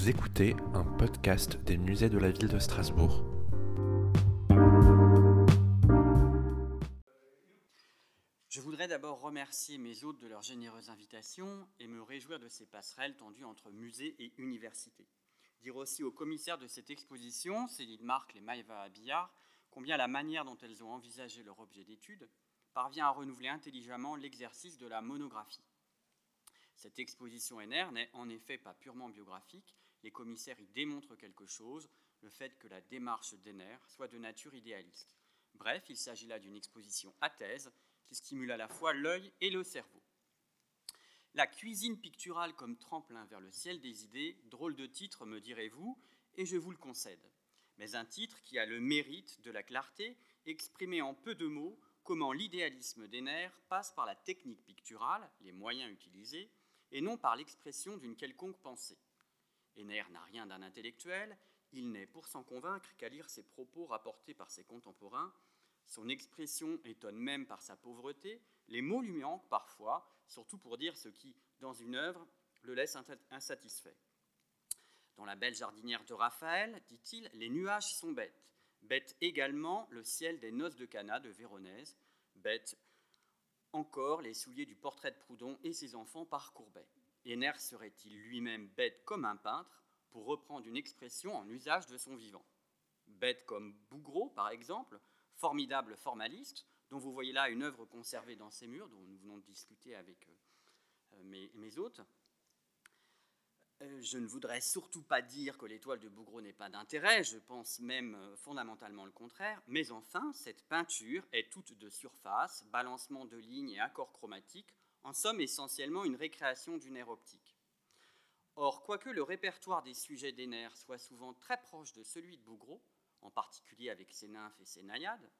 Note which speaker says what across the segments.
Speaker 1: Vous écoutez un podcast des musées de la ville de Strasbourg.
Speaker 2: Je voudrais d'abord remercier mes hôtes de leur généreuse invitation et me réjouir de ces passerelles tendues entre musées et universités. Dire aussi aux commissaires de cette exposition, Céline Marc et Maïva Abillard, combien la manière dont elles ont envisagé leur objet d'étude parvient à renouveler intelligemment l'exercice de la monographie. Cette exposition NR n'est en effet pas purement biographique, les commissaires y démontrent quelque chose, le fait que la démarche d'Ener soit de nature idéaliste. Bref, il s'agit là d'une exposition à thèse qui stimule à la fois l'œil et le cerveau. La cuisine picturale comme tremplin vers le ciel des idées, drôle de titre, me direz-vous, et je vous le concède. Mais un titre qui a le mérite de la clarté, exprimé en peu de mots comment l'idéalisme d'Ener passe par la technique picturale, les moyens utilisés, et non par l'expression d'une quelconque pensée. Henner n'a rien d'un intellectuel, il n'est pour s'en convaincre qu'à lire ses propos rapportés par ses contemporains. Son expression étonne même par sa pauvreté, les mots lui manquent parfois, surtout pour dire ce qui, dans une œuvre, le laisse insatisfait. Dans la belle jardinière de Raphaël, dit-il, les nuages sont bêtes, bêtes également le ciel des noces de Cana de Véronèse, bêtes encore les souliers du portrait de Proudhon et ses enfants par Courbet. Henner serait-il lui-même bête comme un peintre, pour reprendre une expression en usage de son vivant? Bête comme Bougreau, par exemple, formidable formaliste, dont vous voyez là une œuvre conservée dans ses murs, dont nous venons de discuter avec euh, mes, mes hôtes, euh, je ne voudrais surtout pas dire que l'étoile de Bougreau n'est pas d'intérêt, je pense même euh, fondamentalement le contraire, mais enfin, cette peinture est toute de surface, balancement de lignes et accords chromatiques, en somme essentiellement une récréation du nerf optique. Or, quoique le répertoire des sujets des nerfs soit souvent très proche de celui de Bougreau, en particulier avec ses nymphes et ses naïades,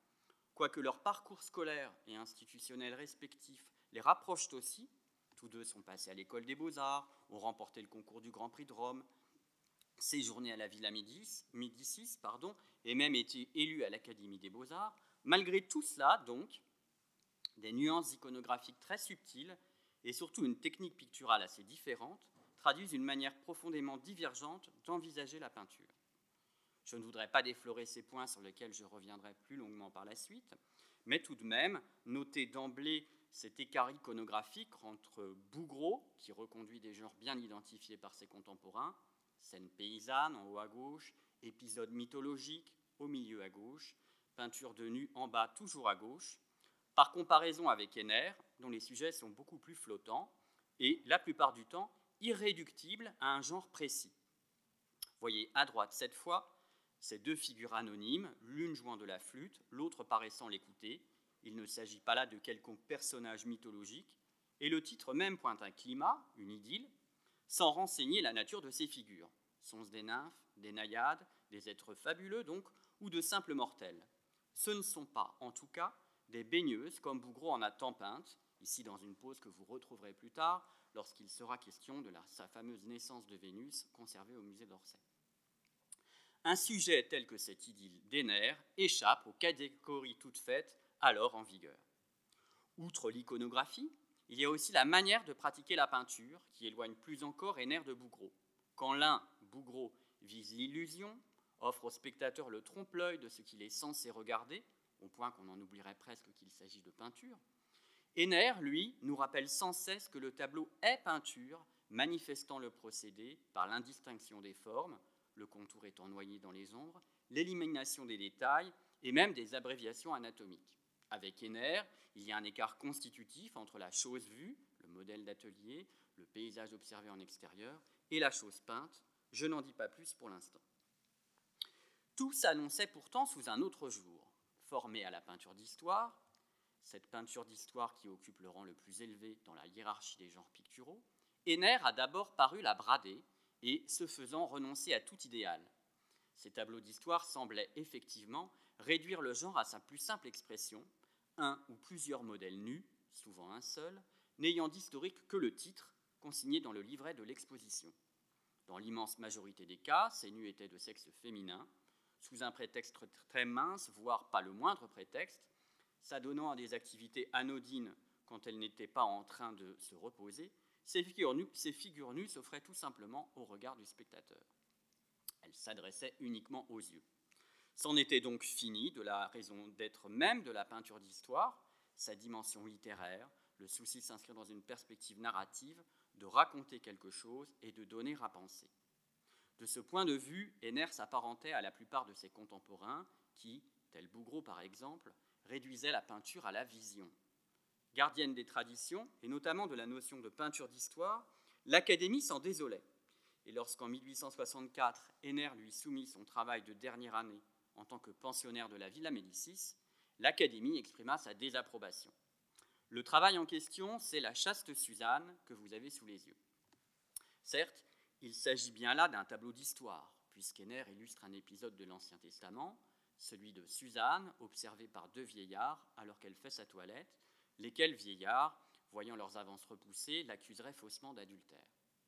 Speaker 2: quoique leur parcours scolaire et institutionnel respectif les rapprochent aussi, tous deux sont passés à l'école des beaux-arts, ont remporté le concours du Grand Prix de Rome, séjourné à la Villa Médicis, et même été élus à l'Académie des beaux-arts. Malgré tout cela, donc, des nuances iconographiques très subtiles et surtout une technique picturale assez différente traduisent une manière profondément divergente d'envisager la peinture. Je ne voudrais pas déflorer ces points sur lesquels je reviendrai plus longuement par la suite, mais tout de même, noter d'emblée cet écart iconographique entre Bougreau, qui reconduit des genres bien identifiés par ses contemporains, scène paysanne en haut à gauche, épisode mythologique au milieu à gauche, peinture de nu en bas toujours à gauche, par comparaison avec Henner, dont les sujets sont beaucoup plus flottants et, la plupart du temps, irréductibles à un genre précis. Voyez à droite cette fois ces deux figures anonymes, l'une jouant de la flûte, l'autre paraissant l'écouter, il ne s'agit pas là de quelconque personnage mythologique, et le titre même pointe un climat, une idylle, sans renseigner la nature de ces figures. Sont-ce des nymphes, des naïades, des êtres fabuleux donc, ou de simples mortels? Ce ne sont pas, en tout cas, des baigneuses comme Bougreau en a tant peintes, ici dans une pose que vous retrouverez plus tard, lorsqu'il sera question de sa fameuse naissance de Vénus conservée au musée d'Orsay. Un sujet tel que cette idylle d'Ener échappe aux catégories toutes faites alors en vigueur. Outre l'iconographie, il y a aussi la manière de pratiquer la peinture qui éloigne plus encore Henner de Bougreau. Quand l'un, Bougreau, vise l'illusion, offre au spectateur le trompe-l'œil de ce qu'il est censé regarder, au point qu'on en oublierait presque qu'il s'agit de peinture, Henner, lui, nous rappelle sans cesse que le tableau est peinture, manifestant le procédé par l'indistinction des formes, le contour étant noyé dans les ombres, l'élimination des détails et même des abréviations anatomiques. Avec Henner, il y a un écart constitutif entre la chose vue, le modèle d'atelier, le paysage observé en extérieur, et la chose peinte. Je n'en dis pas plus pour l'instant. Tout s'annonçait pourtant sous un autre jour. Formé à la peinture d'histoire, cette peinture d'histoire qui occupe le rang le plus élevé dans la hiérarchie des genres picturaux, Henner a d'abord paru la brader et, ce faisant, renoncer à tout idéal. Ces tableaux d'histoire semblaient effectivement réduire le genre à sa plus simple expression, un ou plusieurs modèles nus, souvent un seul, n'ayant d'historique que le titre consigné dans le livret de l'exposition. Dans l'immense majorité des cas, ces nus étaient de sexe féminin, sous un prétexte très mince, voire pas le moindre prétexte, s'adonnant à des activités anodines quand elles n'étaient pas en train de se reposer, ces figures, nues, s'offraient tout simplement au regard du spectateur. Elles s'adressaient uniquement aux yeux. C'en était donc fini de la raison d'être même de la peinture d'histoire, sa dimension littéraire, le souci de s'inscrire dans une perspective narrative, de raconter quelque chose et de donner à penser. De ce point de vue, Henner s'apparentait à la plupart de ses contemporains qui, tel Bougreau par exemple, réduisaient la peinture à la vision. Gardienne des traditions, et notamment de la notion de peinture d'histoire, l'Académie s'en désolait. Et lorsqu'en 1864, Henner lui soumit son travail de dernière année en tant que pensionnaire de la Villa Médicis, l'Académie exprima sa désapprobation. Le travail en question, c'est la chaste Suzanne que vous avez sous les yeux. Certes, il s'agit bien là d'un tableau d'histoire, puisqu'Henner illustre un épisode de l'Ancien Testament, celui de Suzanne, observé par deux vieillards alors qu'elle fait sa toilette, lesquels vieillards, voyant leurs avances repoussées, l'accuseraient faussement d'adultère.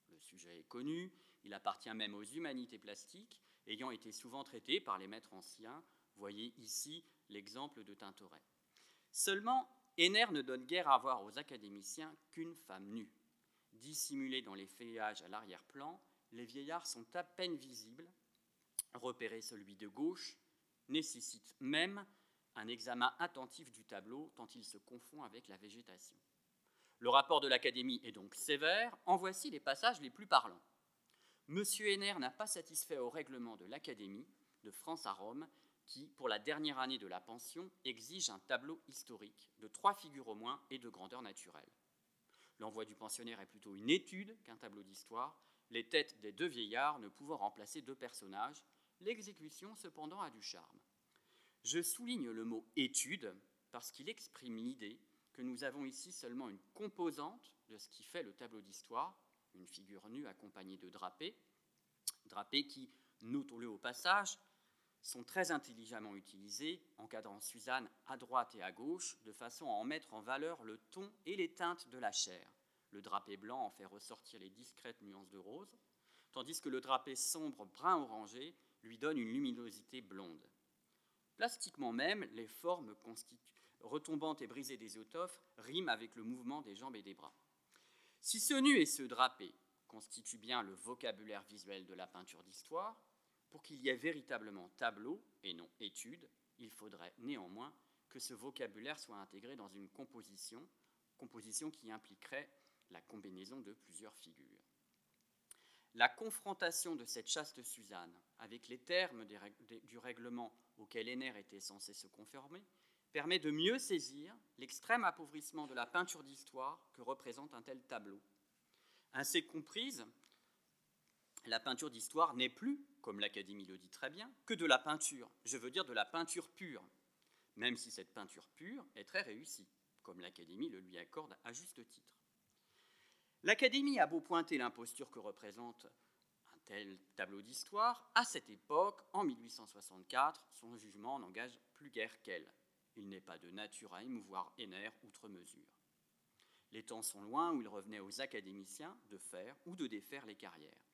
Speaker 2: Le sujet est connu, il appartient même aux humanités plastiques, ayant été souvent traité par les maîtres anciens. Voyez ici l'exemple de Tintoret. Seulement, Henner ne donne guère à voir aux académiciens qu'une femme nue. Dissimulée dans les feuillages à l'arrière-plan, les vieillards sont à peine visibles. Repérer celui de gauche nécessite même un examen attentif du tableau tant il se confond avec la végétation. Le rapport de l'Académie est donc sévère. En voici les passages les plus parlants. M. Henner n'a pas satisfait au règlement de l'Académie de France à Rome, qui, pour la dernière année de la pension, exige un tableau historique de trois figures au moins et de grandeur naturelle. L'envoi du pensionnaire est plutôt une étude qu'un tableau d'histoire, les têtes des deux vieillards ne pouvant remplacer deux personnages, l'exécution cependant a du charme. Je souligne le mot étude parce qu'il exprime l'idée que nous avons ici seulement une composante de ce qui fait le tableau d'histoire, une figure nue accompagnée de drapés, drapés qui, notons-le au passage, sont très intelligemment utilisés, encadrant Suzanne à droite et à gauche, de façon à en mettre en valeur le ton et les teintes de la chair. Le drapé blanc en fait ressortir les discrètes nuances de rose, tandis que le drapé sombre brun orangé lui donne une luminosité blonde. Plastiquement même, les formes retombantes et brisées des étoffes riment avec le mouvement des jambes et des bras. Si ce nu et ce drapé constituent bien le vocabulaire visuel de la peinture d'histoire, pour qu'il y ait véritablement tableau et non étude, il faudrait néanmoins que ce vocabulaire soit intégré dans une composition, composition qui impliquerait la combinaison de plusieurs figures. La confrontation de cette chaste Suzanne avec les termes du règlement auquel Henner était censé se conformer permet de mieux saisir l'extrême appauvrissement de la peinture d'histoire que représente un tel tableau. Ainsi comprise, la peinture d'histoire n'est plus, comme l'Académie le dit très bien, que de la peinture, je veux dire de la peinture pure, même si cette peinture pure est très réussie, comme l'Académie le lui accorde à juste titre. L'Académie a beau pointer l'imposture que représente un tel tableau d'histoire, à cette époque, en 1864, son jugement n'engage plus guère qu'elle. Il n'est pas de nature à émouvoir Henner outre mesure. Les temps sont loin où il revenait aux académiciens de faire ou de défaire les carrières.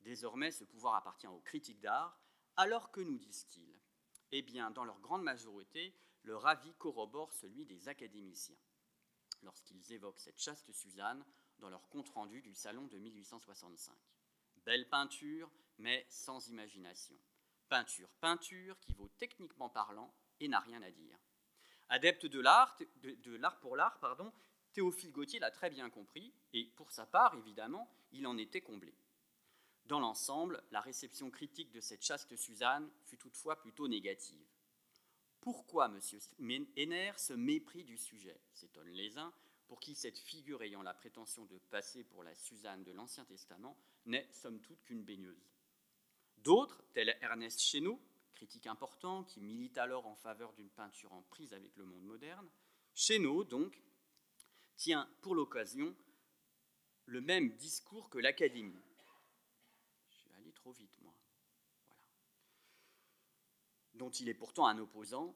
Speaker 2: Désormais, ce pouvoir appartient aux critiques d'art, alors que nous disent-ils Eh bien, dans leur grande majorité, leur avis corrobore celui des académiciens, lorsqu'ils évoquent cette chaste Suzanne dans leur compte-rendu du salon de 1865. Belle peinture, mais sans imagination. Peinture, peinture, qui vaut techniquement parlant et n'a rien à dire. Adepte de l'art, de, l'art pour l'art, pardon, Théophile Gautier l'a très bien compris, et pour sa part, évidemment, il en était comblé. Dans l'ensemble, la réception critique de cette chaste Suzanne fut toutefois plutôt négative. Pourquoi M. Henner ce mépris du sujet s'étonnent les uns, pour qui cette figure ayant la prétention de passer pour la Suzanne de l'Ancien Testament n'est somme toute qu'une baigneuse? D'autres, tels Ernest Chéneau, critique important qui milite alors en faveur d'une peinture en prise avec le monde moderne, Chéneau, donc, tient pour l'occasion le même discours que l'Académie. Trop vite, moi. Voilà. Dont il est pourtant un opposant.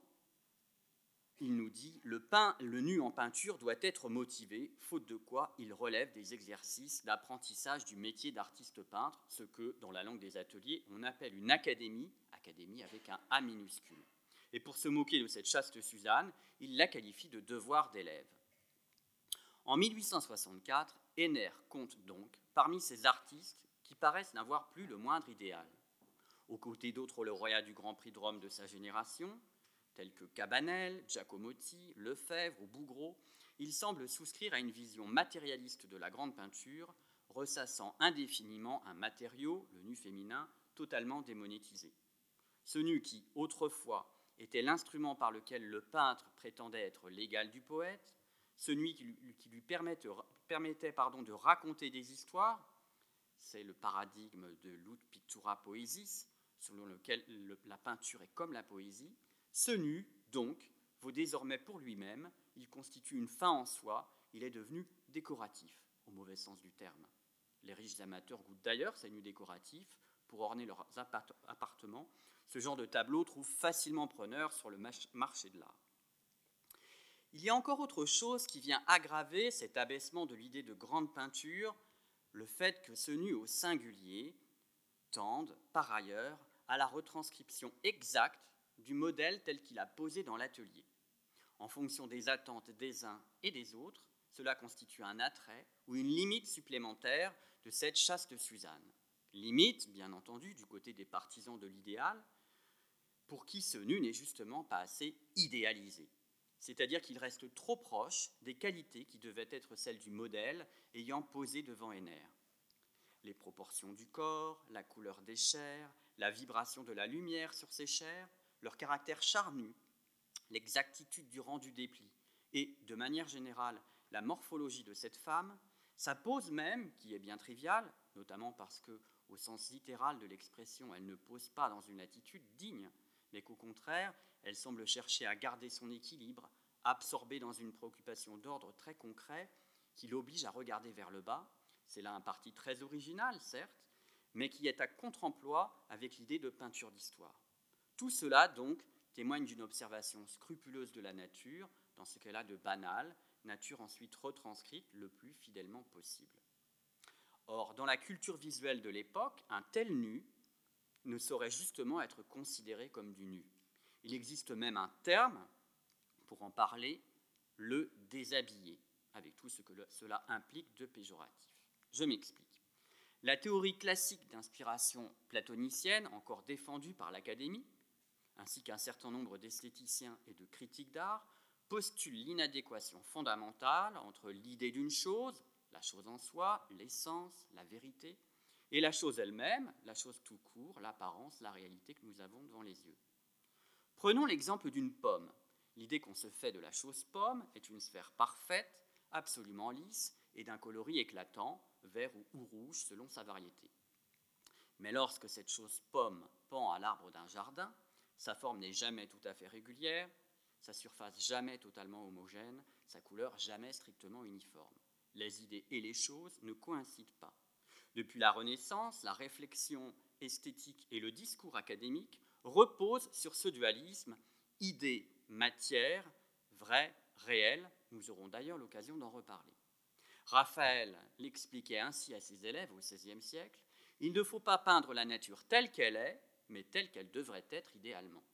Speaker 2: Il nous dit le, le nu en peinture doit être motivé, faute de quoi il relève des exercices d'apprentissage du métier d'artiste peintre, ce que, dans la langue des ateliers, on appelle une académie, académie avec un A minuscule. Et pour se moquer de cette chaste Suzanne, il la qualifie de devoir d'élève. En 1864, Henner compte donc parmi ces artistes qui paraissent n'avoir plus le moindre idéal. Aux côtés d'autres lauréats du Grand Prix de Rome de sa génération, tels que Cabanel, Giacomotti, Lefebvre ou Bougreau, il semble souscrire à une vision matérialiste de la grande peinture, ressassant indéfiniment un matériau, le nu féminin, totalement démonétisé. Ce nu qui, autrefois, était l'instrument par lequel le peintre prétendait être l'égal du poète, ce nu qui lui, permettait, de raconter des histoires, c'est le paradigme de l'ut pictura poesis, selon lequel la peinture est comme la poésie, ce nu, donc, vaut désormais pour lui-même, il constitue une fin en soi, il est devenu décoratif, au mauvais sens du terme. Les riches amateurs goûtent d'ailleurs ces nus décoratifs pour orner leurs appartements. Ce genre de tableau trouve facilement preneur sur le marché de l'art. Il y a encore autre chose qui vient aggraver cet abaissement de l'idée de grande peinture, le fait que ce nu au singulier tende, par ailleurs, à la retranscription exacte du modèle tel qu'il a posé dans l'atelier. En fonction des attentes des uns et des autres, cela constitue un attrait ou une limite supplémentaire de cette chaste Suzanne. Limite, bien entendu, du côté des partisans de l'idéal, pour qui ce nu n'est justement pas assez idéalisé. C'est-à-dire qu'il reste trop proche des qualités qui devaient être celles du modèle ayant posé devant Henner. Les proportions du corps, la couleur des chairs, la vibration de la lumière sur ces chairs, leur caractère charnu, l'exactitude du rendu des plis et, de manière générale, la morphologie de cette femme, ça pose même, qui est bien trivial, notamment parce que, au sens littéral de l'expression, elle ne pose pas dans une attitude digne, mais qu'au contraire, elle semble chercher à garder son équilibre, absorbée dans une préoccupation d'ordre très concret qui l'oblige à regarder vers le bas. C'est là un parti très original, certes, mais qui est à contre-emploi avec l'idée de peinture d'histoire. Tout cela, donc, témoigne d'une observation scrupuleuse de la nature, dans ce qu'elle a de banal, nature ensuite retranscrite le plus fidèlement possible. Or, dans la culture visuelle de l'époque, un tel nu ne saurait justement être considéré comme du nu. Il existe même un terme pour en parler, le déshabillé, avec tout ce que cela implique de péjoratif. Je m'explique. La théorie classique d'inspiration platonicienne, encore défendue par l'Académie, ainsi qu'un certain nombre d'esthéticiens et de critiques d'art, postule l'inadéquation fondamentale entre l'idée d'une chose, la chose en soi, l'essence, la vérité, et la chose elle-même, la chose tout court, l'apparence, la réalité que nous avons devant les yeux. Prenons l'exemple d'une pomme. L'idée qu'on se fait de la chose pomme est une sphère parfaite, absolument lisse et d'un coloris éclatant, vert ou rouge selon sa variété. Mais lorsque cette chose pomme pend à l'arbre d'un jardin, sa forme n'est jamais tout à fait régulière, sa surface jamais totalement homogène, sa couleur jamais strictement uniforme. Les idées et les choses ne coïncident pas. Depuis la Renaissance, la réflexion esthétique et le discours académique reposent sur ce dualisme idée-matière, vrai, réel. Nous aurons d'ailleurs l'occasion d'en reparler. Raphaël l'expliquait ainsi à ses élèves au XVIe siècle, il ne faut pas peindre la nature telle qu'elle est, mais telle qu'elle devrait être idéalement.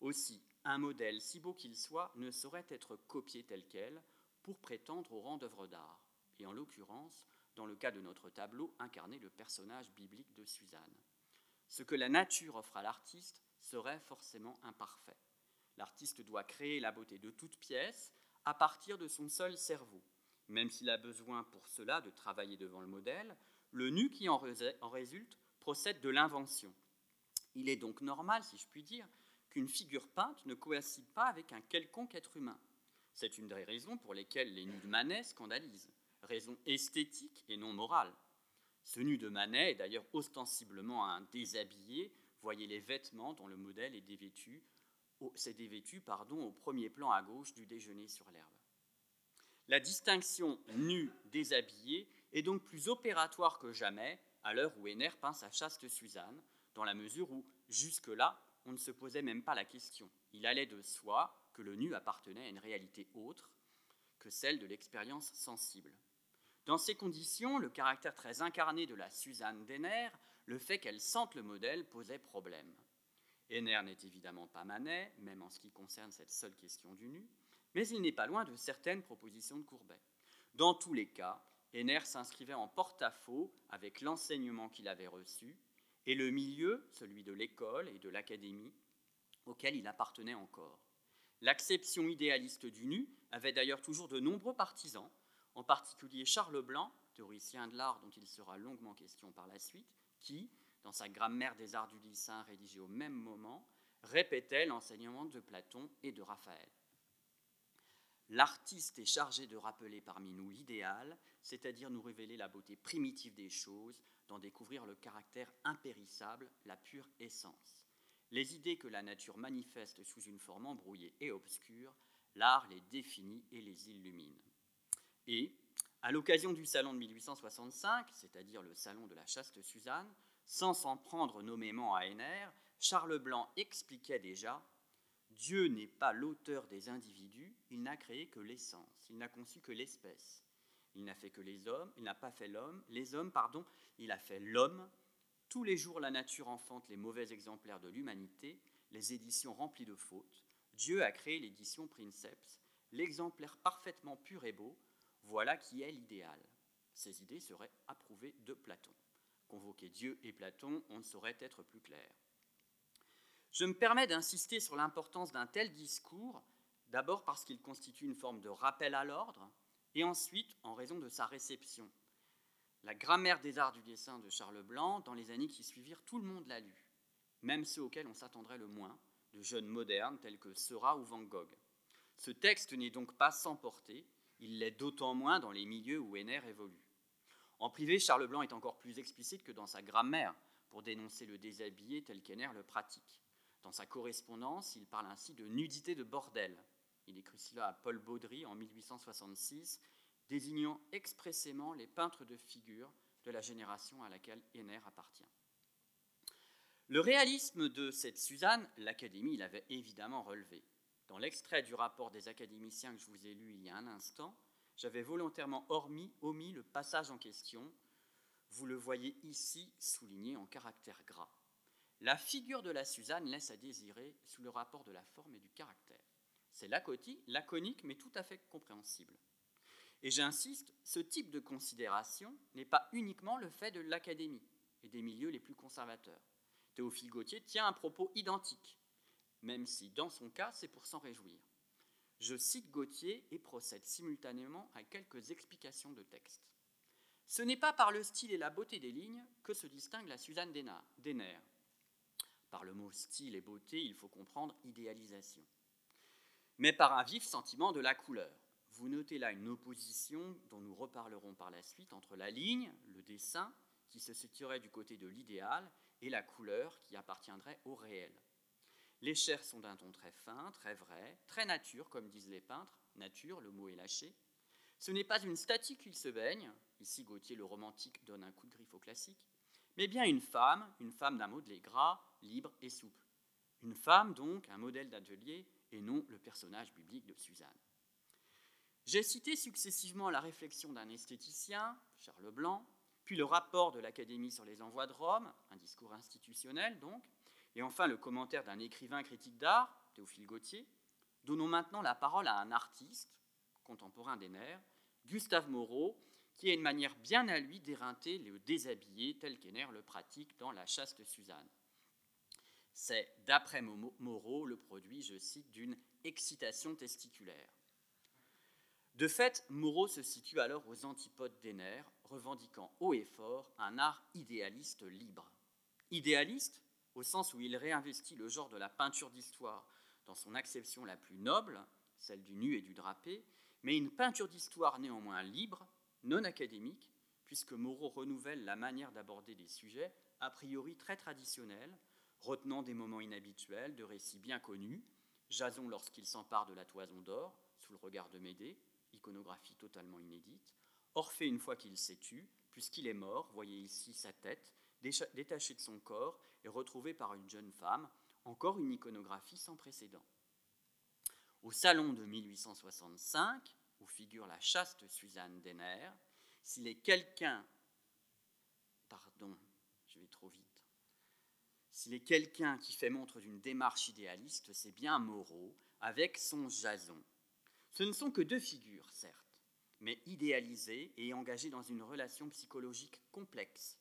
Speaker 2: Aussi, un modèle, si beau qu'il soit, ne saurait être copié tel quel pour prétendre au rang d'œuvre d'art, et en l'occurrence, dans le cas de notre tableau, incarner le personnage biblique de Suzanne. Ce que la nature offre à l'artiste serait forcément imparfait. L'artiste doit créer la beauté de toute pièce à partir de son seul cerveau. Même s'il a besoin pour cela de travailler devant le modèle, le nu qui en résulte procède de l'invention. Il est donc normal, si je puis dire, qu'une figure peinte ne coïncide pas avec un quelconque être humain. C'est une des raisons pour lesquelles les nus de Manet scandalisent, raison esthétique et non morale. Ce nu de Manet est d'ailleurs ostensiblement un déshabillé, voyez les vêtements dont le modèle est dévêtu, c'est dévêtu pardon, au premier plan à gauche du déjeuner sur l'herbe. La distinction nu-déshabillé est donc plus opératoire que jamais à l'heure où Henner peint sa chaste Suzanne, dans la mesure où, jusque-là, on ne se posait même pas la question. Il allait de soi que le nu appartenait à une réalité autre que celle de l'expérience sensible. Dans ces conditions, le caractère très incarné de la Suzanne d'Henner, le fait qu'elle sente le modèle, posait problème. Henner n'est évidemment pas Manet, même en ce qui concerne cette seule question du nu, mais il n'est pas loin de certaines propositions de Courbet. Dans tous les cas, Henner s'inscrivait en porte-à-faux avec l'enseignement qu'il avait reçu et le milieu, celui de l'école et de l'académie, auquel il appartenait encore. L'acception idéaliste du nu avait d'ailleurs toujours de nombreux partisans, en particulier Charles Blanc, théoricien de l'art dont il sera longuement question par la suite, qui, dans sa grammaire des arts du lycéen rédigée au même moment, répétait l'enseignement de Platon et de Raphaël. L'artiste est chargé de rappeler parmi nous l'idéal, c'est-à-dire nous révéler la beauté primitive des choses, d'en découvrir le caractère impérissable, la pure essence. Les idées que la nature manifeste sous une forme embrouillée et obscure, l'art les définit et les illumine. Et, à l'occasion du salon de 1865, c'est-à-dire le salon de la chaste Suzanne, sans s'en prendre nommément à Henner, Charles Blanc expliquait déjà Dieu n'est pas l'auteur des individus, il n'a créé que l'essence, il n'a conçu que l'espèce. Il n'a fait que les hommes, il n'a pas fait l'homme, les hommes, pardon, il a fait l'homme. Tous les jours, la nature enfante les mauvais exemplaires de l'humanité, les éditions remplies de fautes. Dieu a créé l'édition Princeps, l'exemplaire parfaitement pur et beau. Voilà qui est l'idéal. Ces idées seraient approuvées de Platon. Convoquer Dieu et Platon, on ne saurait être plus clair. Je me permets d'insister sur l'importance d'un tel discours, d'abord parce qu'il constitue une forme de rappel à l'ordre, et ensuite en raison de sa réception. La grammaire des arts du dessin de Charles Blanc, dans les années qui suivirent, tout le monde l'a lu, même ceux auxquels on s'attendrait le moins, de jeunes modernes tels que Seurat ou Van Gogh. Ce texte n'est donc pas sans portée, il l'est d'autant moins dans les milieux où Henner évolue. En privé, Charles Blanc est encore plus explicite que dans sa grammaire pour dénoncer le déshabillé tel qu'Henner le pratique. Dans sa correspondance, il parle ainsi de nudité de bordel. Il écrit cela à Paul Baudry en 1866, désignant expressément les peintres de figures de la génération à laquelle Henner appartient. Le réalisme de cette Suzanne, l'Académie l'avait évidemment relevé. Dans l'extrait du rapport des académiciens que je vous ai lu il y a un instant, j'avais volontairement omis le passage en question. Vous le voyez ici souligné en caractère gras. La figure de la Suzanne laisse à désirer sous le rapport de la forme et du caractère. C'est laconique, mais tout à fait compréhensible. Et j'insiste, ce type de considération n'est pas uniquement le fait de l'académie et des milieux les plus conservateurs. Théophile Gautier tient un propos identique, même si dans son cas c'est pour s'en réjouir. Je cite Gautier et procède simultanément à quelques explications de texte. Ce n'est pas par le style et la beauté des lignes que se distingue la Suzanne Denner. Par le mot style et beauté, il faut comprendre idéalisation. Mais par un vif sentiment de la couleur. Vous notez là une opposition dont nous reparlerons par la suite entre la ligne, le dessin, qui se situerait du côté de l'idéal, et la couleur qui appartiendrait au réel. Les chairs sont d'un ton très fin, très vrai, très nature, comme disent les peintres. Nature, le mot est lâché. Ce n'est pas une statue qu'il se baigne, ici Gauthier le romantique donne un coup de griffe au classique, mais bien une femme, une femme d'un modelé gras, libre et souple. Une femme, donc, un modèle d'atelier, et non le personnage biblique de Suzanne. J'ai cité successivement la réflexion d'un esthéticien, Charles Blanc, puis le rapport de l'Académie sur les envois de Rome, un discours institutionnel donc, et enfin le commentaire d'un écrivain critique d'art, Théophile Gautier. Donnons maintenant la parole à un artiste, contemporain des nerfs, Gustave Moreau, qui a une manière bien à lui d'éreinter le déshabillé tel qu'Henner le pratique dans La chaste Suzanne. C'est, d'après Moreau, le produit, je cite, d'une excitation testiculaire. De fait, Moreau se situe alors aux antipodes d'Henner, revendiquant haut et fort un art idéaliste libre. Idéaliste au sens où il réinvestit le genre de la peinture d'histoire dans son acception la plus noble, celle du nu et du drapé, mais une peinture d'histoire néanmoins libre, non académique, puisque Moreau renouvelle la manière d'aborder des sujets a priori très traditionnels, retenant des moments inhabituels, de récits bien connus, Jason lorsqu'il s'empare de la toison d'or, sous le regard de Médée, iconographie totalement inédite, Orphée une fois qu'il s'est tu, puisqu'il est mort, voyez ici sa tête, détachée de son corps et retrouvée par une jeune femme, encore une iconographie sans précédent. Au salon de 1865, où figure la chaste Suzanne Denner, s'il est quelqu'un, pardon, je vais trop vite, s'il est quelqu'un qui fait montre d'une démarche idéaliste, c'est bien Moreau, avec son Jason. Ce ne sont que deux figures, certes, mais idéalisé et engagé dans une relation psychologique complexe.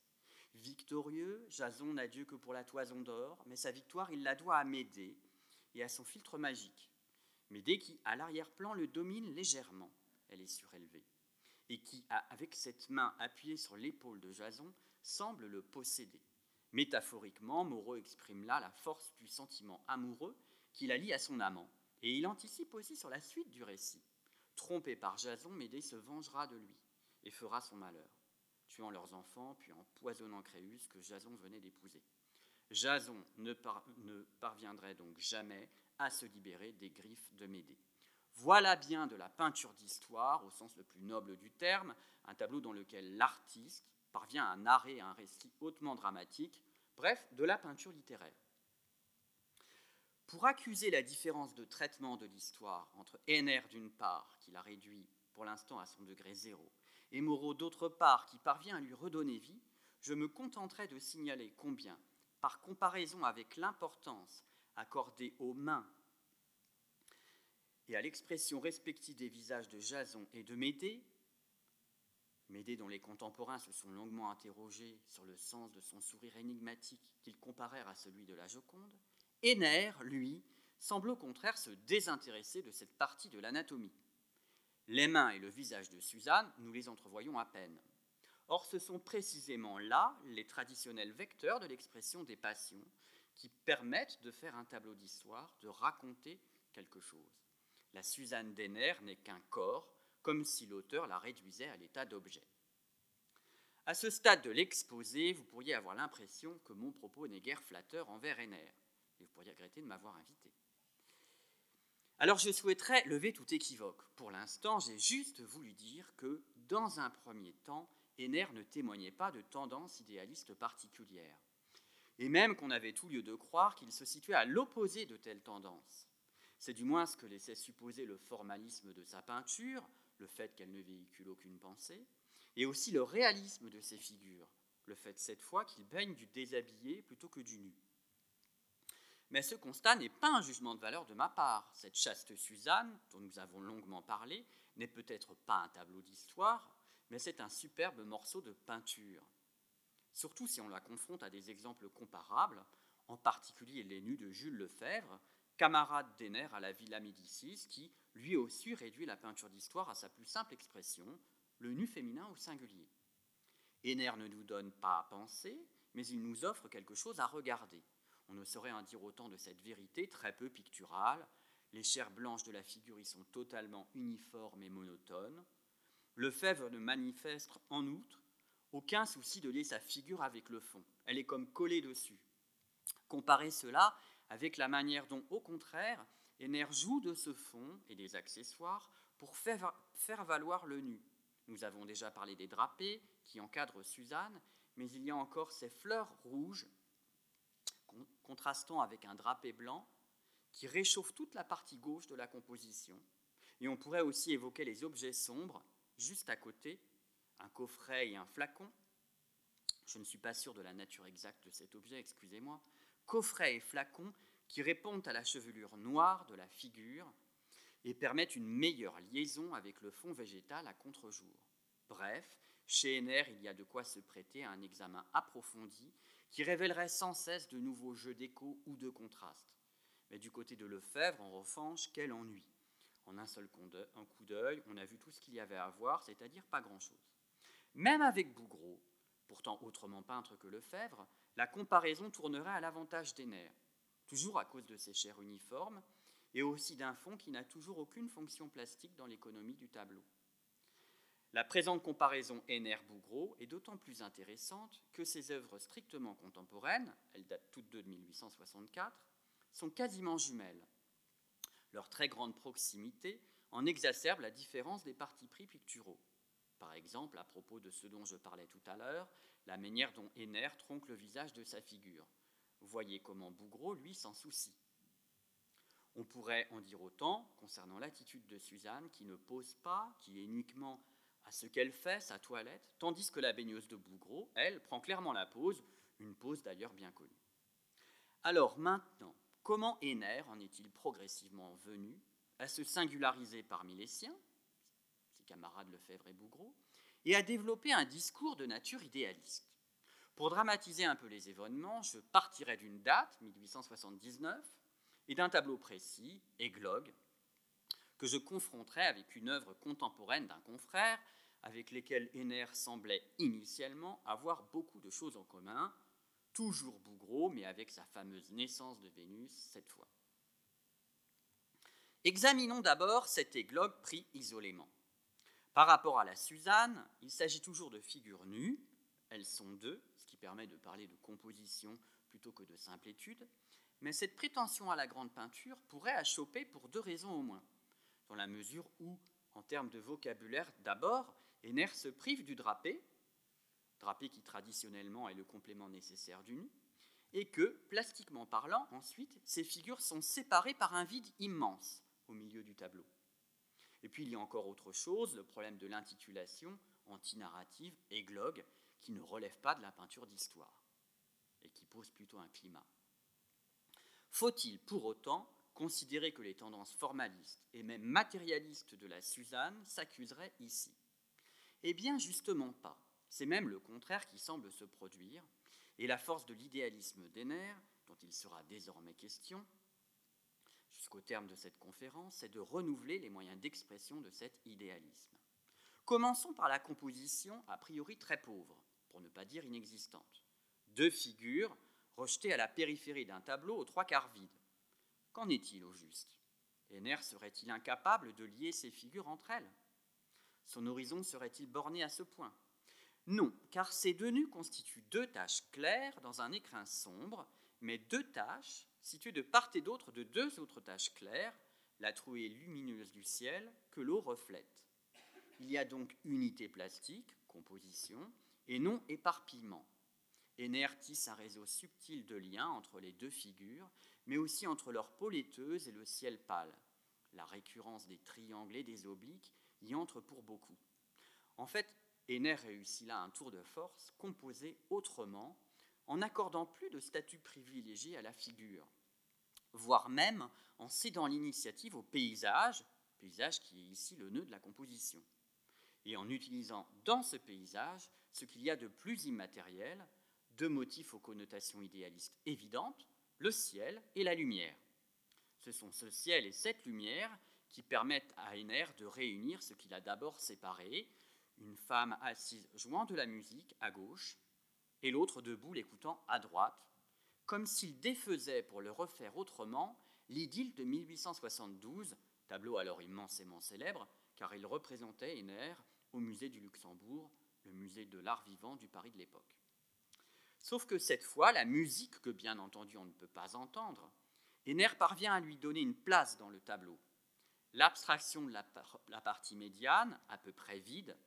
Speaker 2: Victorieux, Jason n'a Dieu que pour la toison d'or, mais sa victoire, il la doit à Médée et à son filtre magique. Médée qui, à l'arrière-plan, le domine légèrement, elle est surélevée, et qui, avec cette main appuyée sur l'épaule de Jason, semble le posséder. Métaphoriquement, Moreau exprime là la force du sentiment amoureux qui la lie à son amant, et il anticipe aussi sur la suite du récit. Trompé par Jason, Médée se vengera de lui et fera son malheur, tuant leurs enfants, puis empoisonnant Créus que Jason venait d'épouser. Jason ne, parviendrait donc jamais à se libérer des griffes de Médée. Voilà bien de la peinture d'histoire, au sens le plus noble du terme, un tableau dans lequel l'artiste parvient à narrer un récit hautement dramatique, bref, de la peinture littéraire. Pour accuser la différence de traitement de l'histoire entre Henner d'une part, qui la réduit pour l'instant à son degré zéro, et Moreau d'autre part, qui parvient à lui redonner vie, je me contenterai de signaler combien, par comparaison avec l'importance accordée aux mains et à l'expression respective des visages de Jason et de Médée, Médée dont les contemporains se sont longuement interrogés sur le sens de son sourire énigmatique qu'ils comparèrent à celui de la Joconde, Henner, lui, semble au contraire se désintéresser de cette partie de l'anatomie. Les mains et le visage de Suzanne, nous les entrevoyons à peine. Or, ce sont précisément là les traditionnels vecteurs de l'expression des passions qui permettent de faire un tableau d'histoire, de raconter quelque chose. La Suzanne d'Henner n'est qu'un corps, comme si l'auteur la réduisait à l'état d'objet. À ce stade de l'exposé, vous pourriez avoir l'impression que mon propos n'est guère flatteur envers Henner vous pourriez regretter de m'avoir invité. Alors je souhaiterais lever tout équivoque. Pour l'instant, j'ai juste voulu dire que, dans un premier temps, Henner ne témoignait pas de tendance idéaliste particulière, et même qu'on avait tout lieu de croire qu'il se situait à l'opposé de telles tendances. C'est du moins ce que laissait supposer le formalisme de sa peinture, le fait qu'elle ne véhicule aucune pensée, et aussi le réalisme de ses figures, le fait cette fois qu'il baigne du déshabillé plutôt que du nu. Mais ce constat n'est pas un jugement de valeur de ma part. Cette chaste Suzanne, dont nous avons longuement parlé, n'est peut-être pas un tableau d'histoire, mais c'est un superbe morceau de peinture. Surtout si on la confronte à des exemples comparables, en particulier les nus de Jules Lefebvre, camarade d'Henner à la Villa Médicis, qui, lui aussi, réduit la peinture d'histoire à sa plus simple expression, le nu féminin au singulier. Henner ne nous donne pas à penser, mais il nous offre quelque chose à regarder. On ne saurait en dire autant de cette vérité très peu picturale. Les chairs blanches de la figure y sont totalement uniformes et monotones. Le fèvre ne manifeste en outre aucun souci de lier sa figure avec le fond. Elle est comme collée dessus. Comparez cela avec la manière dont, au contraire, Henner joue de ce fond et des accessoires pour faire valoir le nu. Nous avons déjà parlé des drapés qui encadrent Suzanne, mais il y a encore ces fleurs rouges contrastant avec un drapé blanc qui réchauffe toute la partie gauche de la composition. Et on pourrait aussi évoquer les objets sombres, juste à côté, un coffret et un flacon. Je ne suis pas sûr de la nature exacte de cet objet, excusez-moi. Coffret et flacon qui répondent à la chevelure noire de la figure et permettent une meilleure liaison avec le fond végétal à contre-jour. Bref, chez Henner, il y a de quoi se prêter à un examen approfondi qui révélerait sans cesse de nouveaux jeux d'écho ou de contraste. Mais du côté de Lefebvre, en revanche, quel ennui. En un seul coup d'œil, on a vu tout ce qu'il y avait à voir, c'est-à-dire pas grand-chose. Même avec Bougreau, pourtant autrement peintre que Lefebvre, la comparaison tournerait à l'avantage des nerfs, toujours à cause de ses chairs uniformes, et aussi d'un fond qui n'a toujours aucune fonction plastique dans l'économie du tableau. La présente comparaison Henner-Bougreau est d'autant plus intéressante que ces œuvres strictement contemporaines, elles datent toutes de 1864, sont quasiment jumelles. Leur très grande proximité en exacerbe la différence des partis pris picturaux. Par exemple, à propos de ce dont je parlais tout à l'heure, la manière dont Henner tronque le visage de sa figure. Voyez comment Bougreau, lui, s'en soucie. On pourrait en dire autant concernant l'attitude de Suzanne qui ne pose pas, qui est uniquement à ce qu'elle fait, sa toilette, tandis que la baigneuse de Bougreau, elle, prend clairement la pose, une pose d'ailleurs bien connue. Alors maintenant, comment Henner en est-il progressivement venu à se singulariser parmi les siens, ses camarades Lefebvre et Bougreau, et a développé un discours de nature idéaliste? Pour dramatiser un peu les événements, je partirai d'une date, 1879, et d'un tableau précis, Églogue, que je confronterai avec une œuvre contemporaine d'un confrère, avec lesquels Henner semblait initialement avoir beaucoup de choses en commun, toujours Bougreau, mais avec sa fameuse naissance de Vénus cette fois. Examinons d'abord cet églogue pris isolément. Par rapport à la Suzanne, il s'agit toujours de figures nues, elles sont deux, ce qui permet de parler de composition plutôt que de simple étude, mais cette prétention à la grande peinture pourrait achoper pour deux raisons au moins, dans la mesure où, en termes de vocabulaire, d'abord, Henner se prive du drapé, drapé qui traditionnellement est le complément nécessaire du nu, et que, plastiquement parlant, ensuite, ces figures sont séparées par un vide immense au milieu du tableau. Et puis il y a encore autre chose, le problème de l'intitulation antinarrative, églogue, qui ne relève pas de la peinture d'histoire, et qui pose plutôt un climat. Faut-il pour autant considérer que les tendances formalistes et même matérialistes de la Suzanne s'accuseraient ici Eh bien justement pas. C'est même le contraire qui semble se produire, et la force de l'idéalisme d'Henner, dont il sera désormais question, jusqu'au terme de cette conférence, c'est de renouveler les moyens d'expression de cet idéalisme. Commençons par la composition a priori très pauvre, pour ne pas dire inexistante. Deux figures rejetées à la périphérie d'un tableau aux trois quarts vide. Qu'en est-il au juste? Henner serait-il incapable de lier ces figures entre elles? Son horizon serait-il borné à ce point? Non, car ces deux nus constituent deux taches claires dans un écrin sombre, mais deux taches situées de part et d'autre de deux autres taches claires, la trouée lumineuse du ciel, que l'eau reflète. Il y a donc unité plastique, composition, et non éparpillement. Henner tisse un réseau subtil de liens entre les deux figures, mais aussi entre leur peau laiteuse et le ciel pâle. La récurrence des triangles et des obliques y entre pour beaucoup. En fait, Henner réussit là un tour de force composé autrement, en n'accordant plus de statut privilégié à la figure, voire même en cédant l'initiative au paysage, paysage qui est ici le nœud de la composition, et en utilisant dans ce paysage ce qu'il y a de plus immatériel, deux motifs aux connotations idéalistes évidentes, le ciel et la lumière. Ce sont ce ciel et cette lumière qui permettent à Henner de réunir ce qu'il a d'abord séparé, une femme assise jouant de la musique à gauche et l'autre debout l'écoutant à droite, comme s'il défaisait pour le refaire autrement l'idylle de 1872, tableau alors immensément célèbre, car il représentait Henner au musée du Luxembourg, le musée de l'art vivant du Paris de l'époque. Sauf que cette fois, la musique, que bien entendu on ne peut pas entendre, Henner parvient à lui donner une place dans le tableau. L'abstraction de la, partie médiane, à peu près vide,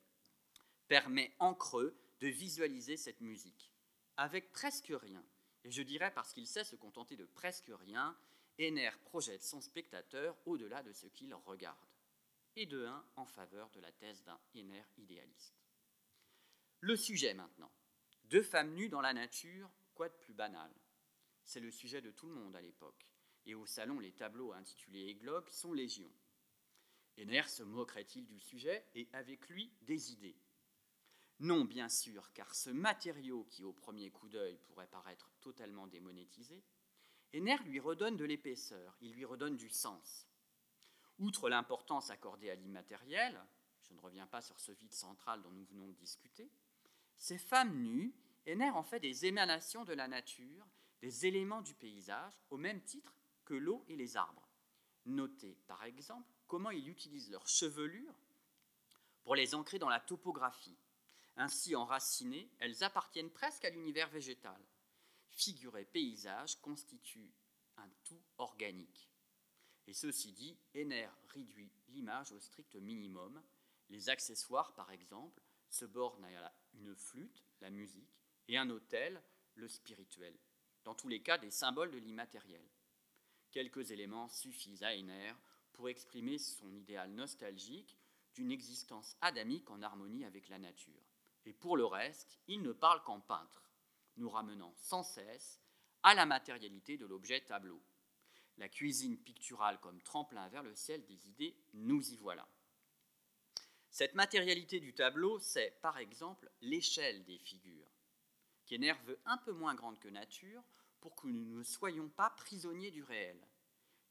Speaker 2: permet en creux de visualiser cette musique, avec presque rien. Et je dirais parce qu'il sait se contenter de presque rien, Henner projette son spectateur au-delà de ce qu'il regarde, et de un en faveur de la thèse d'un Henner idéaliste. Le sujet maintenant. Deux femmes nues dans la nature, quoi de plus banal? C'est le sujet de tout le monde à l'époque, et au salon les tableaux intitulés Églogue sont légion. Henner se moquerait-il du sujet et avec lui des idées? Non, bien sûr, car ce matériau qui au premier coup d'œil pourrait paraître totalement démonétisé, Henner lui redonne de l'épaisseur, il lui redonne du sens. Outre l'importance accordée à l'immatériel, je ne reviens pas sur ce vide central dont nous venons de discuter, ces femmes nues, Henner en fait des émanations de la nature, des éléments du paysage, au même titre que l'eau et les arbres. Notez par exemple comment il utilise leur chevelure pour les ancrer dans la topographie, ainsi enracinées, elles appartiennent presque à l'univers végétal. Figure et paysage constituent un tout organique. Et ceci dit, Henner réduit l'image au strict minimum. Les accessoires, par exemple, se bornent à une flûte, la musique, et un autel, le spirituel. Dans tous les cas, des symboles de l'immatériel. Quelques éléments suffisent à Henner pour exprimer son idéal nostalgique d'une existence adamique en harmonie avec la nature. Et pour le reste, il ne parle qu'en peintre, nous ramenant sans cesse à la matérialité de l'objet tableau. La cuisine picturale comme tremplin vers le ciel des idées, nous y voilà. Cette matérialité du tableau, c'est par exemple l'échelle des figures, qui nerveux un peu moins grande que nature pour que nous ne soyons pas prisonniers du réel.